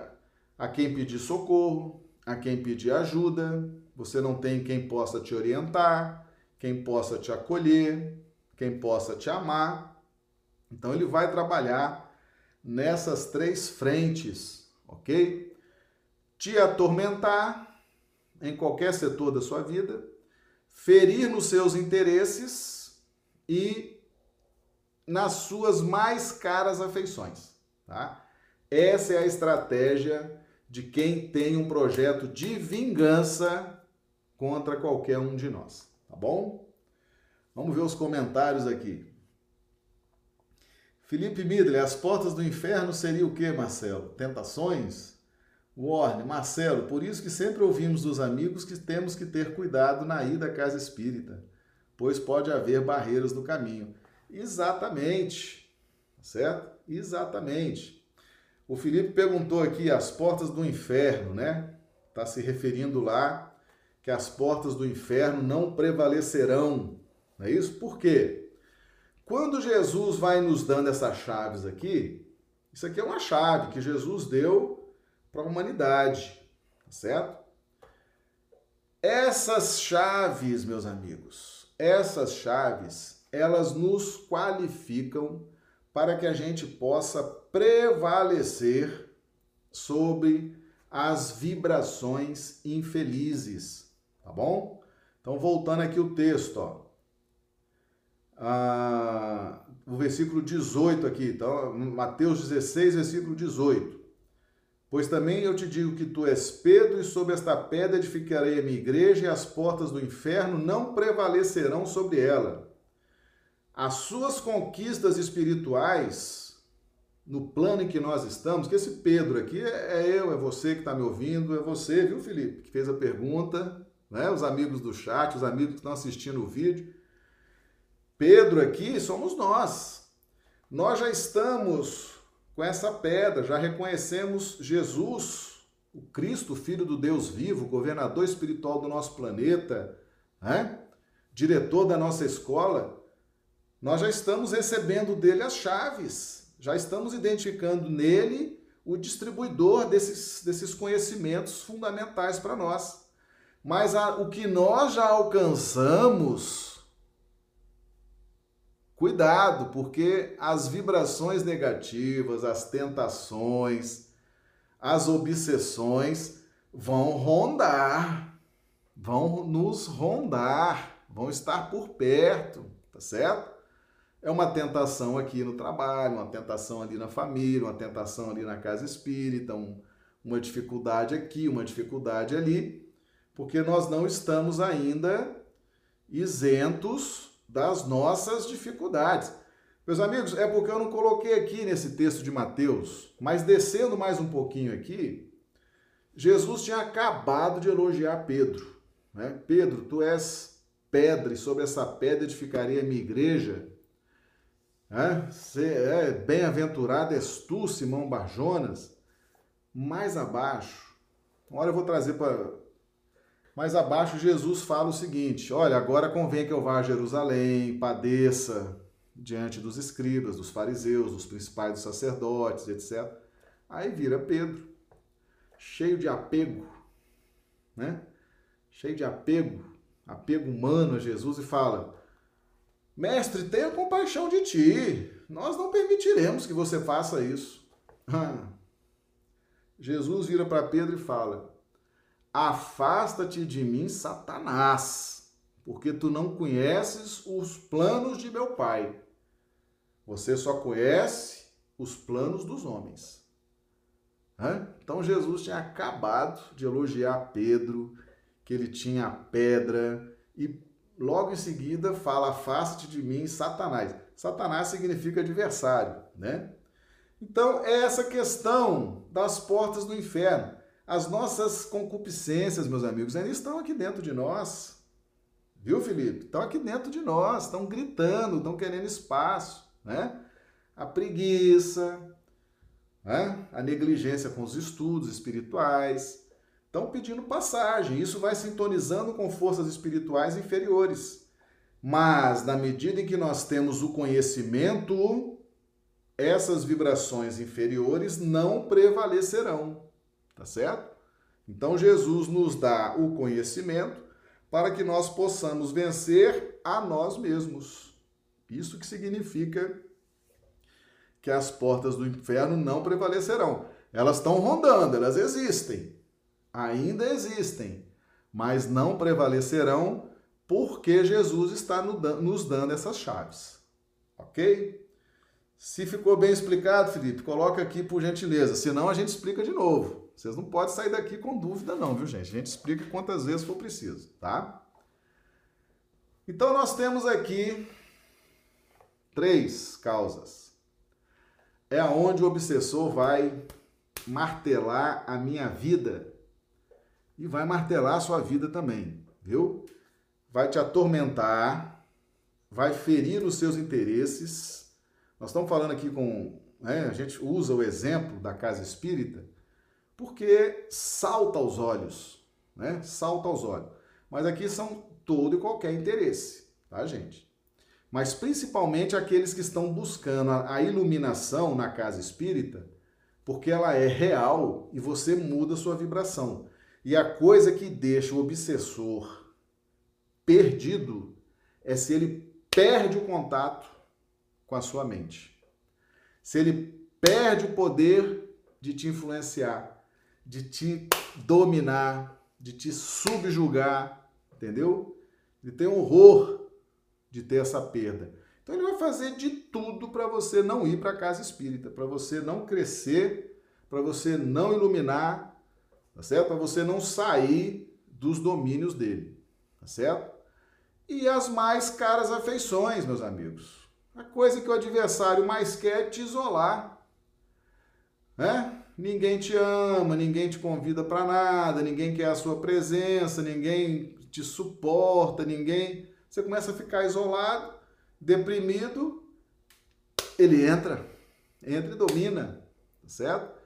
a quem pedir socorro, a quem pedir ajuda, você não tem quem possa te orientar, quem possa te acolher, quem possa te amar. Então ele vai trabalhar nessas três frentes, ok? Te atormentar em qualquer setor da sua vida, ferir nos seus interesses e nas suas mais caras afeições, tá? Essa é a estratégia de quem tem um projeto de vingança contra qualquer um de nós, tá bom? Vamos ver os comentários aqui. Felipe Midley, as portas do inferno seria o que, Marcelo? Tentações? Warne, Marcelo, por isso que sempre ouvimos dos amigos que temos que ter cuidado na ida à casa espírita, pois pode haver barreiras no caminho. Exatamente, certo? Exatamente. O Felipe perguntou aqui as portas do inferno, né? Está se referindo lá que as portas do inferno não prevalecerão. Não é isso? Por quê? Quando Jesus vai nos dando essas chaves aqui, isso aqui é uma chave que Jesus deu para a humanidade, tá certo? Essas chaves, meus amigos, essas chaves, elas nos qualificam para que a gente possa prevalecer sobre as vibrações infelizes, tá bom? Então, voltando aqui o texto, ó. Ah, o versículo 18 aqui, então, Mateus 16, versículo 18. Pois também eu te digo que tu és Pedro, e sobre esta pedra edificarei a minha igreja, e as portas do inferno não prevalecerão sobre ela. As suas conquistas espirituais, no plano em que nós estamos, que esse Pedro aqui é, é eu, é você que está me ouvindo, é você, viu, Felipe, que fez a pergunta, né? Os amigos do chat, os amigos que estão assistindo o vídeo. Pedro aqui somos nós. Nós já estamos com essa pedra, já reconhecemos Jesus, o Cristo, Filho do Deus vivo, governador espiritual do nosso planeta, né? diretor da nossa escola. Nós já estamos recebendo dele as chaves, já estamos identificando nele o distribuidor desses, desses conhecimentos fundamentais para nós. Mas a, o que nós já alcançamos, Cuidado, porque as vibrações negativas, as tentações, as obsessões vão rondar, vão nos rondar, vão estar por perto, tá certo? É uma tentação aqui no trabalho, uma tentação ali na família, uma tentação ali na casa espírita, um, uma dificuldade aqui, uma dificuldade ali, porque nós não estamos ainda isentos das nossas dificuldades. Meus amigos, é porque eu não coloquei aqui nesse texto de Mateus, mas descendo mais um pouquinho aqui, Jesus tinha acabado de elogiar Pedro. Né? Pedro, tu és pedra, e sobre essa pedra edificarei a minha igreja. É, é, Bem-aventurado és tu, Simão Barjonas. Mais abaixo, agora eu vou trazer para mais abaixo, Jesus fala o seguinte: Olha, agora convém que eu vá a Jerusalém, padeça diante dos escribas, dos fariseus, dos principais dos sacerdotes, etc. Aí vira Pedro, cheio de apego, né? Cheio de apego, apego humano a Jesus e fala: Mestre, tenha compaixão de ti. Nós não permitiremos que você faça isso. Jesus vira para Pedro e fala: Afasta-te de mim, Satanás, porque tu não conheces os planos de meu Pai. Você só conhece os planos dos homens. Então Jesus tinha acabado de elogiar Pedro, que ele tinha pedra, e logo em seguida fala: Afasta-te de mim, Satanás. Satanás significa adversário, né? Então, é essa questão das portas do inferno. As nossas concupiscências, meus amigos, ainda estão aqui dentro de nós. Viu, Felipe? Estão aqui dentro de nós, estão gritando, estão querendo espaço, né? A preguiça, né? a negligência com os estudos espirituais, estão pedindo passagem. Isso vai sintonizando com forças espirituais inferiores. Mas, na medida em que nós temos o conhecimento, essas vibrações inferiores não prevalecerão. Tá certo? Então, Jesus nos dá o conhecimento para que nós possamos vencer a nós mesmos. Isso que significa que as portas do inferno não prevalecerão. Elas estão rondando, elas existem. Ainda existem, mas não prevalecerão porque Jesus está nos dando essas chaves. Ok? Se ficou bem explicado, Felipe, coloca aqui por gentileza. Senão a gente explica de novo. Vocês não podem sair daqui com dúvida, não, viu, gente? A gente explica quantas vezes for preciso, tá? Então nós temos aqui três causas é aonde o obsessor vai martelar a minha vida e vai martelar a sua vida também, viu? Vai te atormentar, vai ferir os seus interesses. Nós estamos falando aqui com. Né, a gente usa o exemplo da casa espírita porque salta aos olhos, né? Salta aos olhos. Mas aqui são todo e qualquer interesse, tá, gente? mas principalmente aqueles que estão buscando a iluminação na casa espírita, porque ela é real e você muda sua vibração. E a coisa que deixa o obsessor perdido é se ele perde o contato com a sua mente. Se ele perde o poder de te influenciar, de te dominar, de te subjugar, entendeu? Ele tem horror de ter essa perda. Então ele vai fazer de tudo para você não ir para a casa espírita, para você não crescer, para você não iluminar, tá certo? Para você não sair dos domínios dele, tá certo? E as mais caras afeições, meus amigos. A coisa que o adversário mais quer é te isolar, né? Ninguém te ama, ninguém te convida para nada, ninguém quer a sua presença, ninguém te suporta, ninguém você começa a ficar isolado, deprimido, ele entra, entra e domina, tá certo?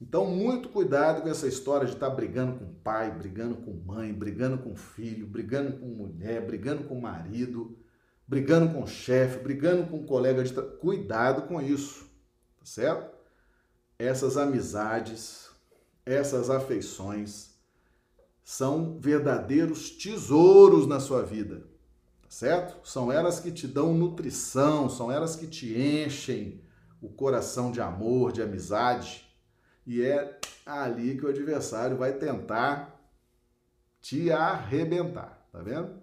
Então, muito cuidado com essa história de estar tá brigando com pai, brigando com mãe, brigando com filho, brigando com mulher, brigando com marido, brigando com chefe, brigando com colega de trabalho. Cuidado com isso, tá certo? Essas amizades, essas afeições são verdadeiros tesouros na sua vida certo? São elas que te dão nutrição, são elas que te enchem o coração de amor, de amizade. E é ali que o adversário vai tentar te arrebentar, tá vendo?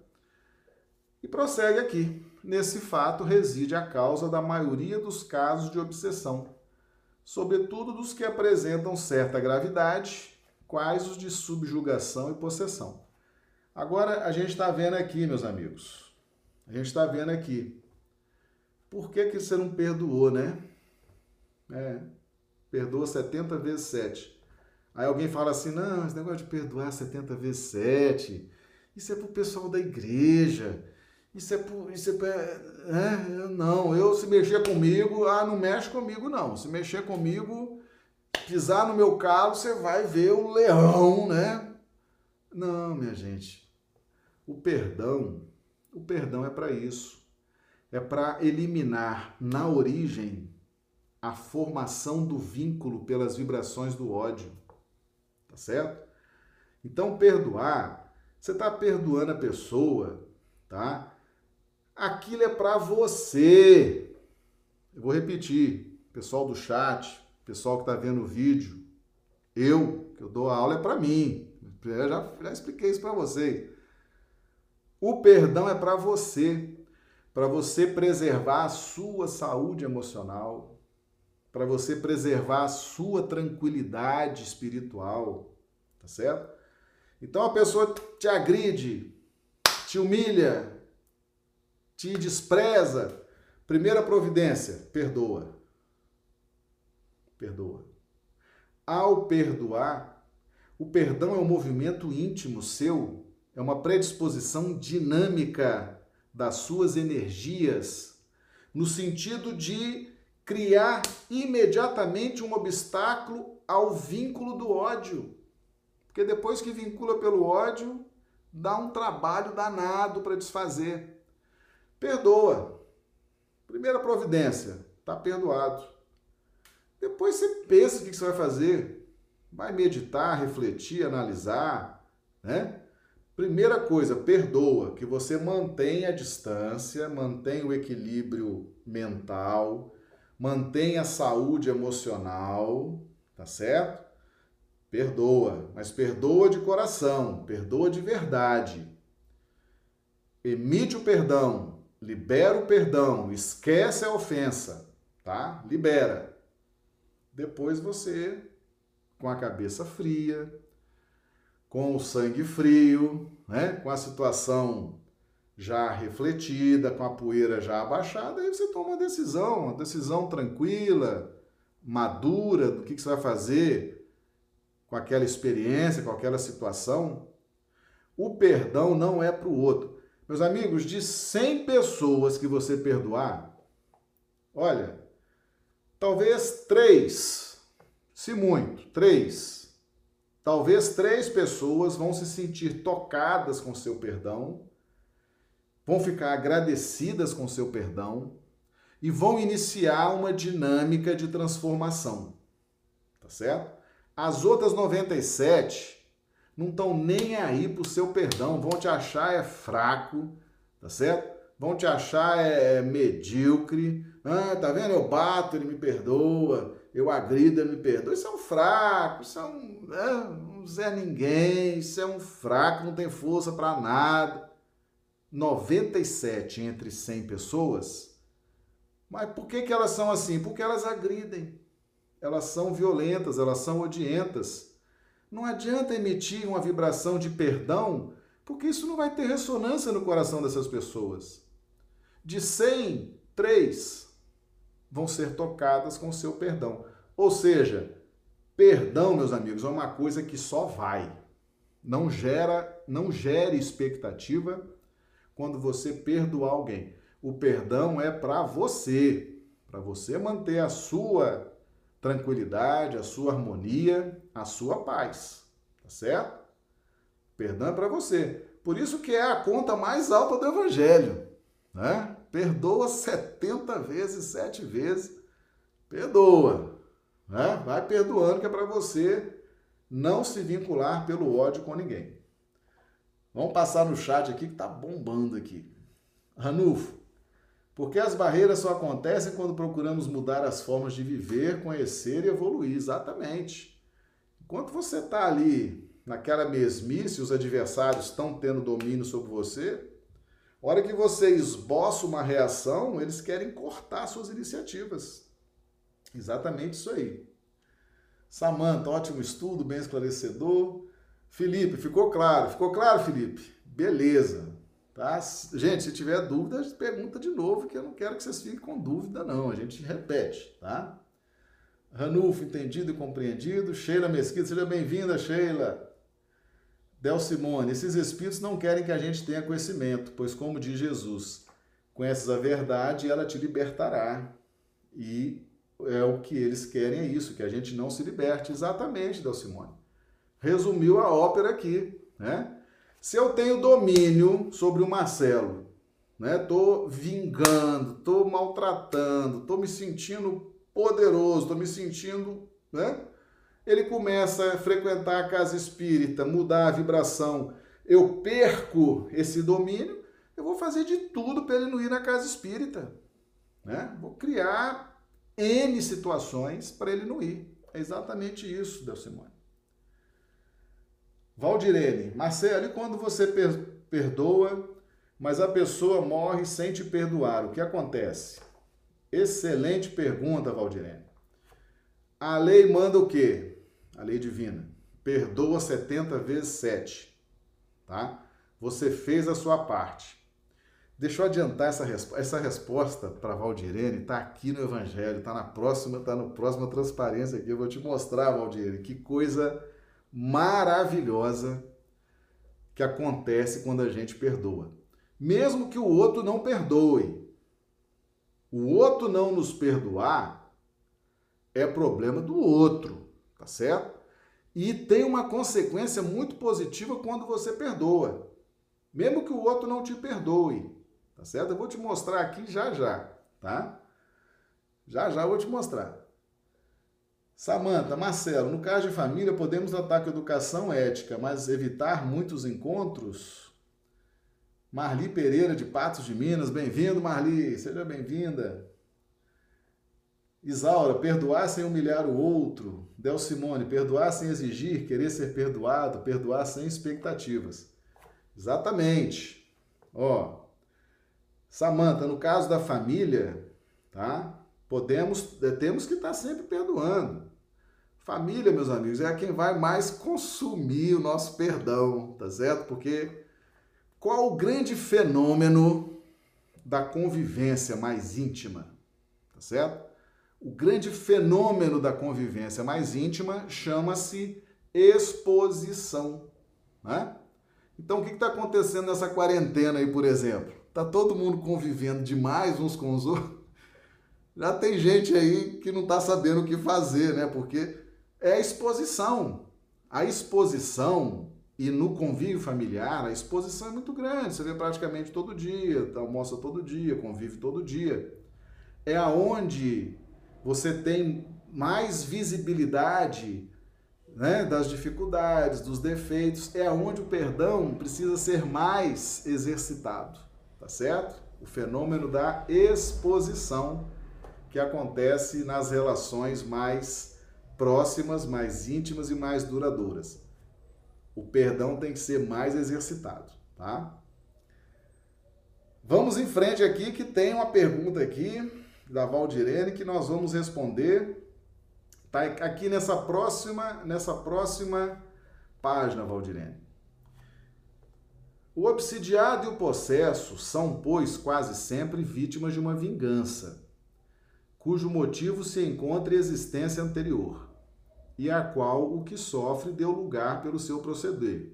E prossegue aqui. Nesse fato reside a causa da maioria dos casos de obsessão, sobretudo dos que apresentam certa gravidade, quais os de subjugação e possessão. Agora a gente está vendo aqui, meus amigos, a gente está vendo aqui. Por que, que você não perdoou, né? É, perdoa 70 vezes 7. Aí alguém fala assim: não, esse negócio de perdoar 70 vezes 7, isso é para o pessoal da igreja. Isso é, por, isso é, é, não, eu se mexer comigo, ah, não mexe comigo não. Se mexer comigo, pisar no meu calo, você vai ver o leão, né? Não, minha gente. O perdão o perdão é para isso. É para eliminar na origem a formação do vínculo pelas vibrações do ódio. Tá certo? Então, perdoar, você está perdoando a pessoa, tá? Aquilo é para você. Eu vou repetir, pessoal do chat, pessoal que está vendo o vídeo, eu, que eu dou a aula, é para mim. Eu já, já expliquei isso para vocês. O perdão é para você, para você preservar a sua saúde emocional, para você preservar a sua tranquilidade espiritual, tá certo? Então a pessoa te agride, te humilha, te despreza. Primeira providência, perdoa. Perdoa. Ao perdoar, o perdão é um movimento íntimo seu é uma predisposição dinâmica das suas energias, no sentido de criar imediatamente um obstáculo ao vínculo do ódio. Porque depois que vincula pelo ódio, dá um trabalho danado para desfazer. Perdoa. Primeira providência, está perdoado. Depois você pensa o que você vai fazer. Vai meditar, refletir, analisar, né? Primeira coisa, perdoa, que você mantenha a distância, mantenha o equilíbrio mental, mantenha a saúde emocional, tá certo? Perdoa, mas perdoa de coração, perdoa de verdade. Emite o perdão, libera o perdão, esquece a ofensa, tá? Libera. Depois você, com a cabeça fria, com o sangue frio, né? com a situação já refletida, com a poeira já abaixada, aí você toma uma decisão, uma decisão tranquila, madura do que, que você vai fazer com aquela experiência, com aquela situação. O perdão não é para o outro. Meus amigos, de 100 pessoas que você perdoar, olha, talvez três, se muito, três, talvez três pessoas vão se sentir tocadas com seu perdão, vão ficar agradecidas com seu perdão e vão iniciar uma dinâmica de transformação. Tá certo? As outras 97 não estão nem aí pro seu perdão, vão te achar é fraco, tá certo? Vão te achar é, é medíocre. Ah, tá vendo? Eu bato, ele me perdoa. Eu agrido, ele me perdoa. Isso é um fraco, isso é um, é, Zé Ninguém, isso é um fraco, não tem força para nada. 97 entre 100 pessoas. Mas por que, que elas são assim? Porque elas agridem. Elas são violentas, elas são odientas. Não adianta emitir uma vibração de perdão, porque isso não vai ter ressonância no coração dessas pessoas. De 100, 3 vão ser tocadas com o seu perdão. Ou seja, perdão, meus amigos, é uma coisa que só vai. Não gera, não gere expectativa quando você perdoar alguém. O perdão é para você, para você manter a sua tranquilidade, a sua harmonia, a sua paz. Tá certo? Perdão é para você. Por isso que é a conta mais alta do evangelho, né? Perdoa 70 vezes, 7 vezes. Perdoa, né? Vai perdoando que é para você não se vincular pelo ódio com ninguém. Vamos passar no chat aqui que tá bombando aqui. Ranulfo, porque as barreiras só acontecem quando procuramos mudar as formas de viver, conhecer e evoluir. Exatamente. Enquanto você está ali naquela mesmice, os adversários estão tendo domínio sobre você, a hora que você esboça uma reação, eles querem cortar suas iniciativas. Exatamente isso aí. Samanta, ótimo estudo, bem esclarecedor. Felipe, ficou claro? Ficou claro, Felipe? Beleza. Tá? Gente, se tiver dúvida, pergunta de novo, que eu não quero que vocês fiquem com dúvida, não. A gente repete, tá? Ranulfo, entendido e compreendido. Sheila Mesquita, seja bem-vinda, Sheila. Del Simone, esses espíritos não querem que a gente tenha conhecimento, pois, como diz Jesus, conheces a verdade e ela te libertará. E é o que eles querem, é isso, que a gente não se liberte. Exatamente, Del Simone. Resumiu a ópera aqui, né? Se eu tenho domínio sobre o Marcelo, né? Tô vingando, tô maltratando, tô me sentindo poderoso, tô me sentindo, né? Ele começa a frequentar a casa espírita, mudar a vibração. Eu perco esse domínio, eu vou fazer de tudo para ele não ir na casa espírita, né? Vou criar N situações para ele não ir. É exatamente isso, Delcimone. Valdirene, Marcelo, e quando você per perdoa, mas a pessoa morre sem te perdoar, o que acontece? Excelente pergunta, Valdirene. A lei manda o quê? A lei divina. Perdoa 70 vezes 7. Tá? Você fez a sua parte. Deixa eu adiantar essa, resp essa resposta para Valdirene, está aqui no Evangelho, está na próxima, está no próxima transparência aqui. Eu vou te mostrar, Valdirene, que coisa maravilhosa que acontece quando a gente perdoa. Mesmo que o outro não perdoe. O outro não nos perdoar é problema do outro, tá certo? E tem uma consequência muito positiva quando você perdoa, mesmo que o outro não te perdoe, tá certo? Eu vou te mostrar aqui já já, tá? Já já eu vou te mostrar. Samanta, Marcelo, no caso de família, podemos tratar com educação ética, mas evitar muitos encontros? Marli Pereira, de Patos de Minas, bem-vindo, Marli, seja bem-vinda. Isaura, perdoar sem humilhar o outro. Del Simone, perdoar sem exigir, querer ser perdoado, perdoar sem expectativas. Exatamente. Ó, Samanta, no caso da família, tá? Podemos, é, temos que estar sempre perdoando. Família, meus amigos, é quem vai mais consumir o nosso perdão, tá certo? Porque qual o grande fenômeno da convivência mais íntima, tá certo? O grande fenômeno da convivência mais íntima chama-se exposição. Né? Então, o que está acontecendo nessa quarentena aí, por exemplo? Está todo mundo convivendo demais uns com os outros? Já tem gente aí que não está sabendo o que fazer, né? Porque é a exposição. A exposição e no convívio familiar, a exposição é muito grande. Você vê praticamente todo dia, almoça todo dia, convive todo dia. É aonde você tem mais visibilidade né, das dificuldades, dos defeitos, é onde o perdão precisa ser mais exercitado, tá certo? O fenômeno da exposição que acontece nas relações mais próximas, mais íntimas e mais duradouras. O perdão tem que ser mais exercitado, tá? Vamos em frente aqui que tem uma pergunta aqui da Valdirene que nós vamos responder tá aqui nessa próxima nessa próxima página, Valdirene. O obsidiado e o possesso são, pois, quase sempre vítimas de uma vingança, cujo motivo se encontra em existência anterior, e a qual o que sofre deu lugar pelo seu proceder.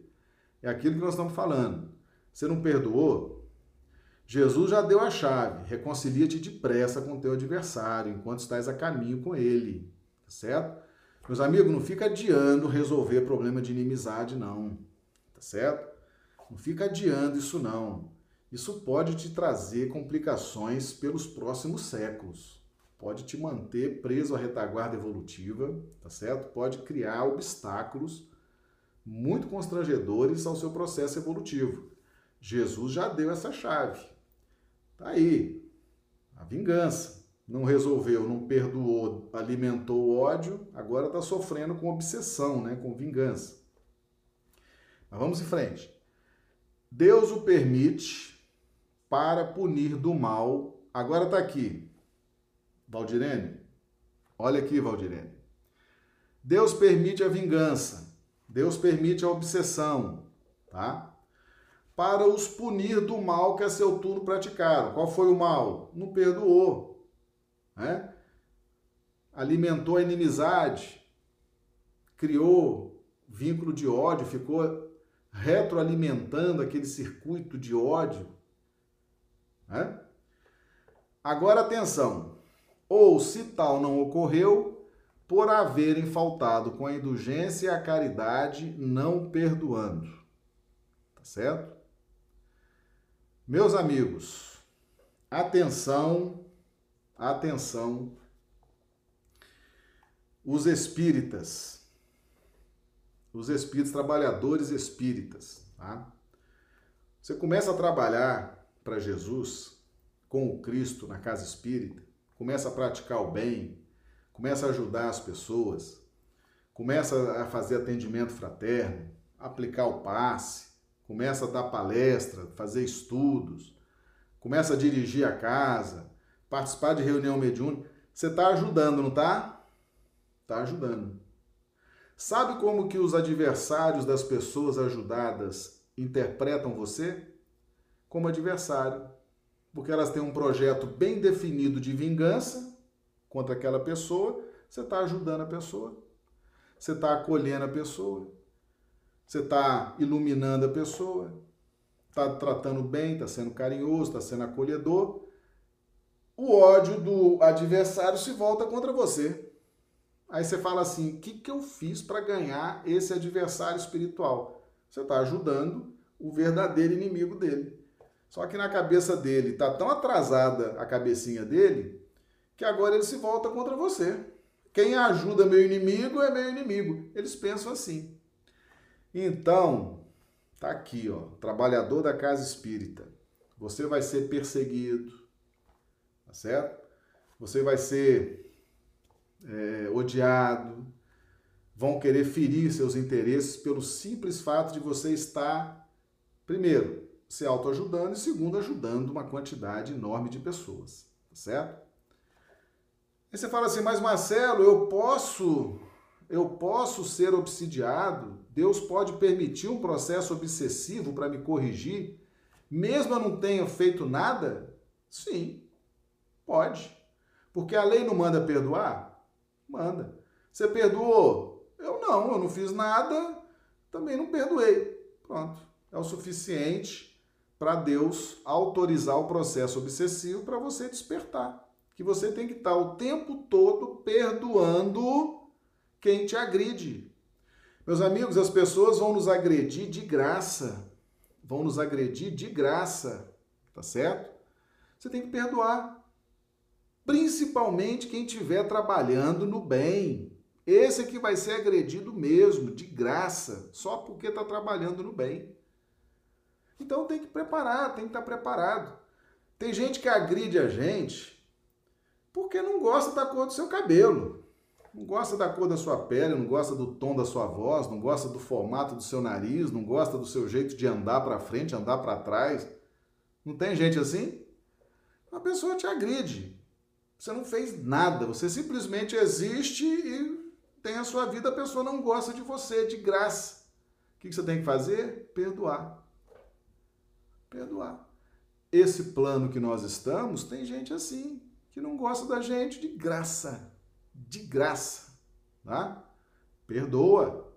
É aquilo que nós estamos falando. Você não perdoou? Jesus já deu a chave. Reconcilia-te depressa com teu adversário, enquanto estás a caminho com ele. Tá certo? Meus amigos, não fica adiando resolver problema de inimizade, não. Tá certo? Não fica adiando isso, não. Isso pode te trazer complicações pelos próximos séculos. Pode te manter preso à retaguarda evolutiva, tá certo? Pode criar obstáculos muito constrangedores ao seu processo evolutivo. Jesus já deu essa chave. Tá aí. A vingança. Não resolveu, não perdoou, alimentou o ódio, agora está sofrendo com obsessão, né? com vingança. Mas vamos em frente. Deus o permite para punir do mal. Agora está aqui. Valdirene, olha aqui, Valdirene. Deus permite a vingança. Deus permite a obsessão, tá? para os punir do mal que a seu turno praticaram. Qual foi o mal? Não perdoou, né? alimentou a inimizade, criou vínculo de ódio, ficou retroalimentando aquele circuito de ódio. Né? Agora atenção, ou se tal não ocorreu, por haverem faltado com a indulgência e a caridade, não perdoando. Tá certo? Meus amigos, atenção, atenção. Os espíritas, os espíritos, trabalhadores espíritas, tá? Você começa a trabalhar para Jesus com o Cristo na casa espírita, começa a praticar o bem, começa a ajudar as pessoas, começa a fazer atendimento fraterno, aplicar o passe, começa a dar palestra, fazer estudos, começa a dirigir a casa, participar de reunião mediúnica, você está ajudando, não está? Está ajudando. Sabe como que os adversários das pessoas ajudadas interpretam você? Como adversário. Porque elas têm um projeto bem definido de vingança contra aquela pessoa, você está ajudando a pessoa. Você está acolhendo a pessoa. Você está iluminando a pessoa, está tratando bem, está sendo carinhoso, está sendo acolhedor. O ódio do adversário se volta contra você. Aí você fala assim: o que, que eu fiz para ganhar esse adversário espiritual? Você está ajudando o verdadeiro inimigo dele. Só que na cabeça dele está tão atrasada a cabecinha dele que agora ele se volta contra você. Quem ajuda meu inimigo é meu inimigo. Eles pensam assim. Então, tá aqui, ó, trabalhador da casa espírita. Você vai ser perseguido, tá certo? Você vai ser é, odiado, vão querer ferir seus interesses pelo simples fato de você estar, primeiro, se autoajudando e segundo, ajudando uma quantidade enorme de pessoas, tá certo? Aí você fala assim, mas Marcelo, eu posso, eu posso ser obsidiado? Deus pode permitir um processo obsessivo para me corrigir, mesmo eu não tenha feito nada? Sim, pode. Porque a lei não manda perdoar? Manda. Você perdoou? Eu não, eu não fiz nada, também não perdoei. Pronto. É o suficiente para Deus autorizar o processo obsessivo para você despertar. Que você tem que estar o tempo todo perdoando quem te agride. Meus amigos, as pessoas vão nos agredir de graça. Vão nos agredir de graça. Tá certo? Você tem que perdoar principalmente quem estiver trabalhando no bem. Esse aqui vai ser agredido mesmo, de graça, só porque está trabalhando no bem. Então tem que preparar, tem que estar tá preparado. Tem gente que agride a gente porque não gosta da cor do seu cabelo, não gosta da cor da sua pele, não gosta do tom da sua voz, não gosta do formato do seu nariz, não gosta do seu jeito de andar para frente, andar para trás. Não tem gente assim? A pessoa te agride. Você não fez nada, você simplesmente existe e tem a sua vida, a pessoa não gosta de você, de graça. O que você tem que fazer? Perdoar. Perdoar. Esse plano que nós estamos, tem gente assim, que não gosta da gente de graça. De graça. Tá? Perdoa.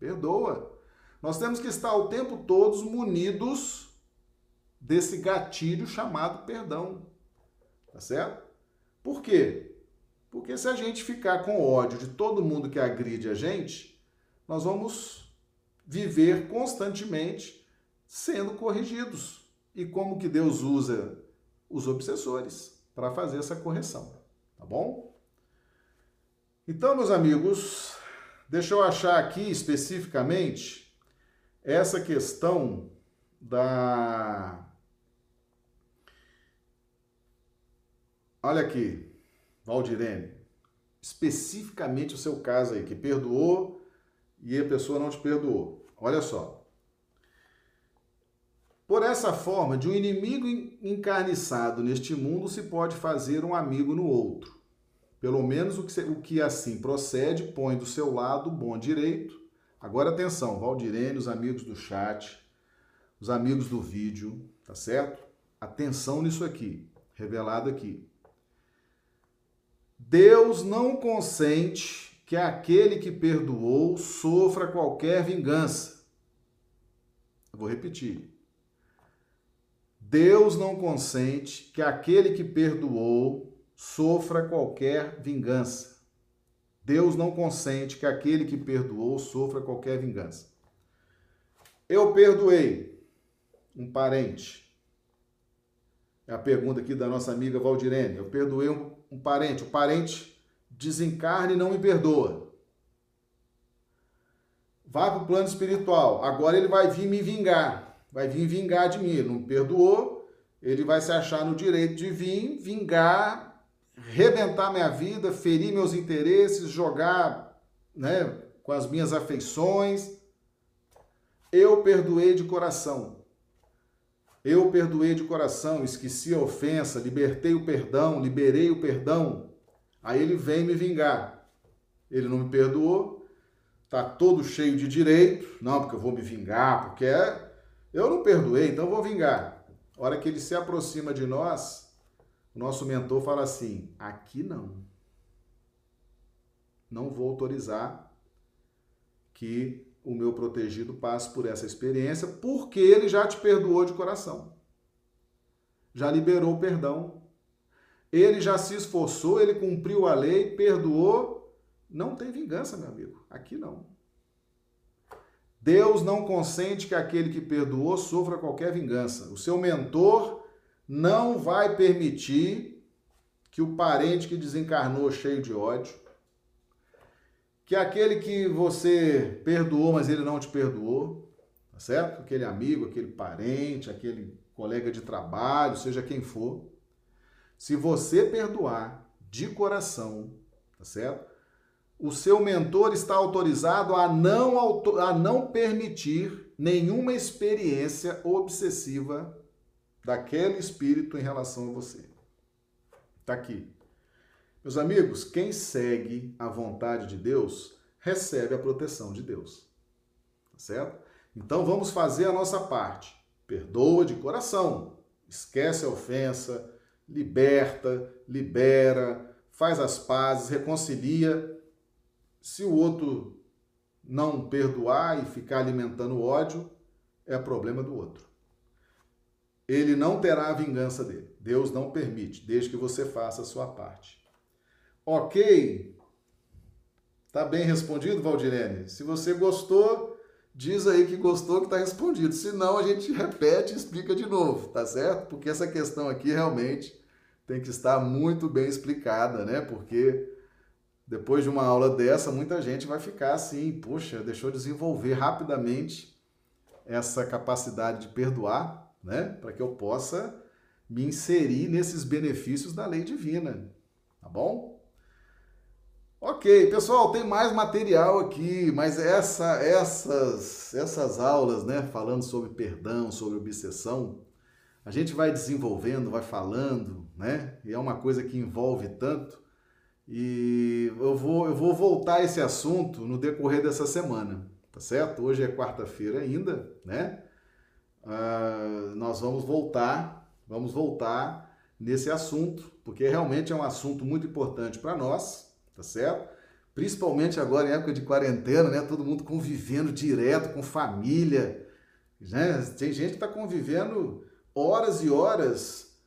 Perdoa. Nós temos que estar o tempo todo munidos desse gatilho chamado perdão. Tá certo? Por quê? Porque se a gente ficar com ódio de todo mundo que agride a gente, nós vamos viver constantemente sendo corrigidos. E como que Deus usa os obsessores para fazer essa correção, tá bom? Então, meus amigos, deixa eu achar aqui especificamente essa questão da Olha aqui, Valdirene, especificamente o seu caso aí, que perdoou e a pessoa não te perdoou. Olha só. Por essa forma, de um inimigo encarniçado neste mundo se pode fazer um amigo no outro. Pelo menos o que, o que assim procede, põe do seu lado o bom direito. Agora atenção, Valdirene, os amigos do chat, os amigos do vídeo, tá certo? Atenção nisso aqui, revelado aqui. Deus não consente que aquele que perdoou sofra qualquer vingança. Eu vou repetir. Deus não consente que aquele que perdoou sofra qualquer vingança. Deus não consente que aquele que perdoou sofra qualquer vingança. Eu perdoei um parente. É a pergunta aqui da nossa amiga Valdirene. Eu perdoei um um parente, o parente desencarna e não me perdoa. Vai para o plano espiritual. Agora ele vai vir me vingar. Vai vir vingar de mim. Ele não perdoou. Ele vai se achar no direito de vir vingar, rebentar minha vida, ferir meus interesses, jogar né, com as minhas afeições. Eu perdoei de coração. Eu perdoei de coração, esqueci a ofensa, libertei o perdão, liberei o perdão. Aí ele vem me vingar. Ele não me perdoou, tá todo cheio de direito. Não, porque eu vou me vingar, porque é... eu não perdoei, então vou vingar. A hora que ele se aproxima de nós, o nosso mentor fala assim: aqui não. Não vou autorizar que o meu protegido passe por essa experiência, porque ele já te perdoou de coração. Já liberou o perdão. Ele já se esforçou, ele cumpriu a lei, perdoou não tem vingança, meu amigo. Aqui não. Deus não consente que aquele que perdoou sofra qualquer vingança. O seu mentor não vai permitir que o parente que desencarnou cheio de ódio, que aquele que você perdoou, mas ele não te perdoou, tá certo? Aquele amigo, aquele parente, aquele colega de trabalho, seja quem for, se você perdoar de coração, tá certo? O seu mentor está autorizado a não, a não permitir nenhuma experiência obsessiva daquele espírito em relação a você. Tá aqui. Meus amigos, quem segue a vontade de Deus recebe a proteção de Deus. Tá certo? Então vamos fazer a nossa parte. Perdoa de coração. Esquece a ofensa, liberta, libera, faz as pazes, reconcilia. Se o outro não perdoar e ficar alimentando ódio, é problema do outro. Ele não terá a vingança dele. Deus não permite, desde que você faça a sua parte. Ok? Tá bem respondido, Valdirene? Se você gostou, diz aí que gostou que está respondido. Se não, a gente repete e explica de novo, tá certo? Porque essa questão aqui realmente tem que estar muito bem explicada, né? Porque depois de uma aula dessa, muita gente vai ficar assim, poxa, deixou de desenvolver rapidamente essa capacidade de perdoar, né? Para que eu possa me inserir nesses benefícios da lei divina, tá bom? Ok, pessoal, tem mais material aqui, mas essa, essas, essas aulas, né, falando sobre perdão, sobre obsessão, a gente vai desenvolvendo, vai falando, né, e é uma coisa que envolve tanto, e eu vou, eu vou voltar a esse assunto no decorrer dessa semana, tá certo? Hoje é quarta-feira ainda, né? Uh, nós vamos voltar, vamos voltar nesse assunto, porque realmente é um assunto muito importante para nós, tá certo? Principalmente agora em época de quarentena, né? Todo mundo convivendo direto com família, né? Tem gente que está convivendo horas e horas,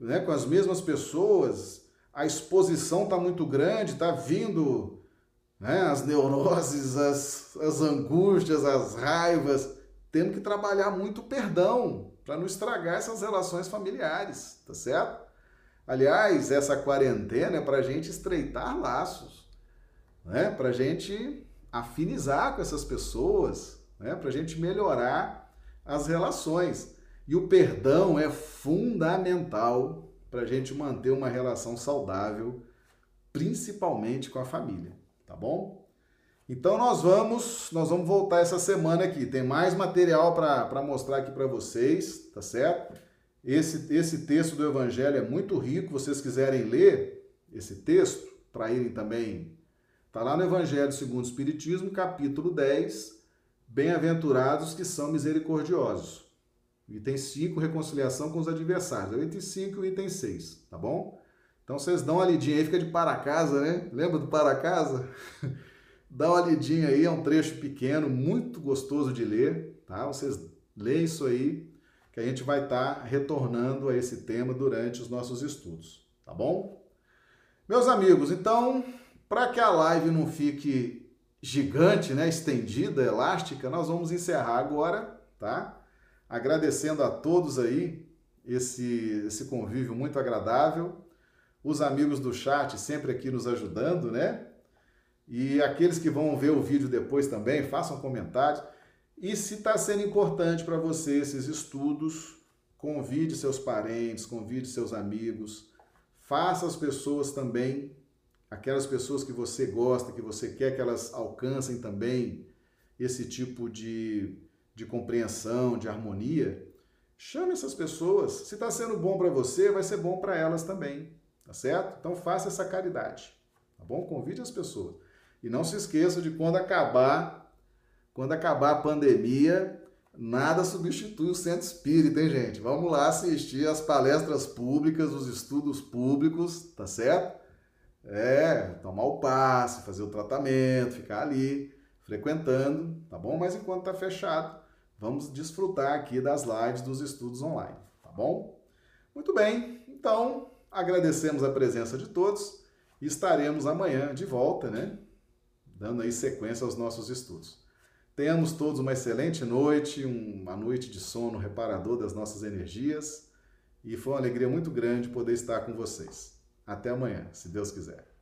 né? Com as mesmas pessoas. A exposição está muito grande, está vindo, né? As neuroses, as, as angústias, as raivas. Temos que trabalhar muito perdão para não estragar essas relações familiares, tá certo? Aliás, essa quarentena é para a gente estreitar laços, né? para a gente afinizar com essas pessoas, né? para a gente melhorar as relações. E o perdão é fundamental para a gente manter uma relação saudável, principalmente com a família, tá bom? Então nós vamos, nós vamos voltar essa semana aqui. Tem mais material para mostrar aqui para vocês, tá certo? Esse, esse texto do Evangelho é muito rico. Vocês quiserem ler esse texto, para irem também. Está lá no Evangelho segundo o Espiritismo, capítulo 10. Bem-aventurados que são misericordiosos. Item 5, reconciliação com os adversários. É o item 5 e o item 6, tá bom? Então vocês dão uma lidinha aí, fica de para casa, né? Lembra do para casa? Dá uma lidinha aí, é um trecho pequeno, muito gostoso de ler, tá? Vocês leem isso aí que a gente vai estar tá retornando a esse tema durante os nossos estudos, tá bom? Meus amigos, então, para que a live não fique gigante, né, estendida, elástica, nós vamos encerrar agora, tá? Agradecendo a todos aí esse esse convívio muito agradável, os amigos do chat sempre aqui nos ajudando, né? E aqueles que vão ver o vídeo depois também, façam comentários. E se está sendo importante para você esses estudos, convide seus parentes, convide seus amigos, faça as pessoas também, aquelas pessoas que você gosta, que você quer que elas alcancem também esse tipo de, de compreensão, de harmonia, chame essas pessoas. Se está sendo bom para você, vai ser bom para elas também, tá certo? Então faça essa caridade, tá bom? Convide as pessoas. E não se esqueça de quando acabar quando acabar a pandemia, nada substitui o centro espírita, hein, gente? Vamos lá assistir as palestras públicas, os estudos públicos, tá certo? É, tomar o passe, fazer o tratamento, ficar ali frequentando, tá bom? Mas enquanto tá fechado, vamos desfrutar aqui das lives dos estudos online, tá bom? Muito bem, então agradecemos a presença de todos e estaremos amanhã de volta, né? dando aí sequência aos nossos estudos. Tenhamos todos uma excelente noite, uma noite de sono reparador das nossas energias e foi uma alegria muito grande poder estar com vocês. Até amanhã, se Deus quiser.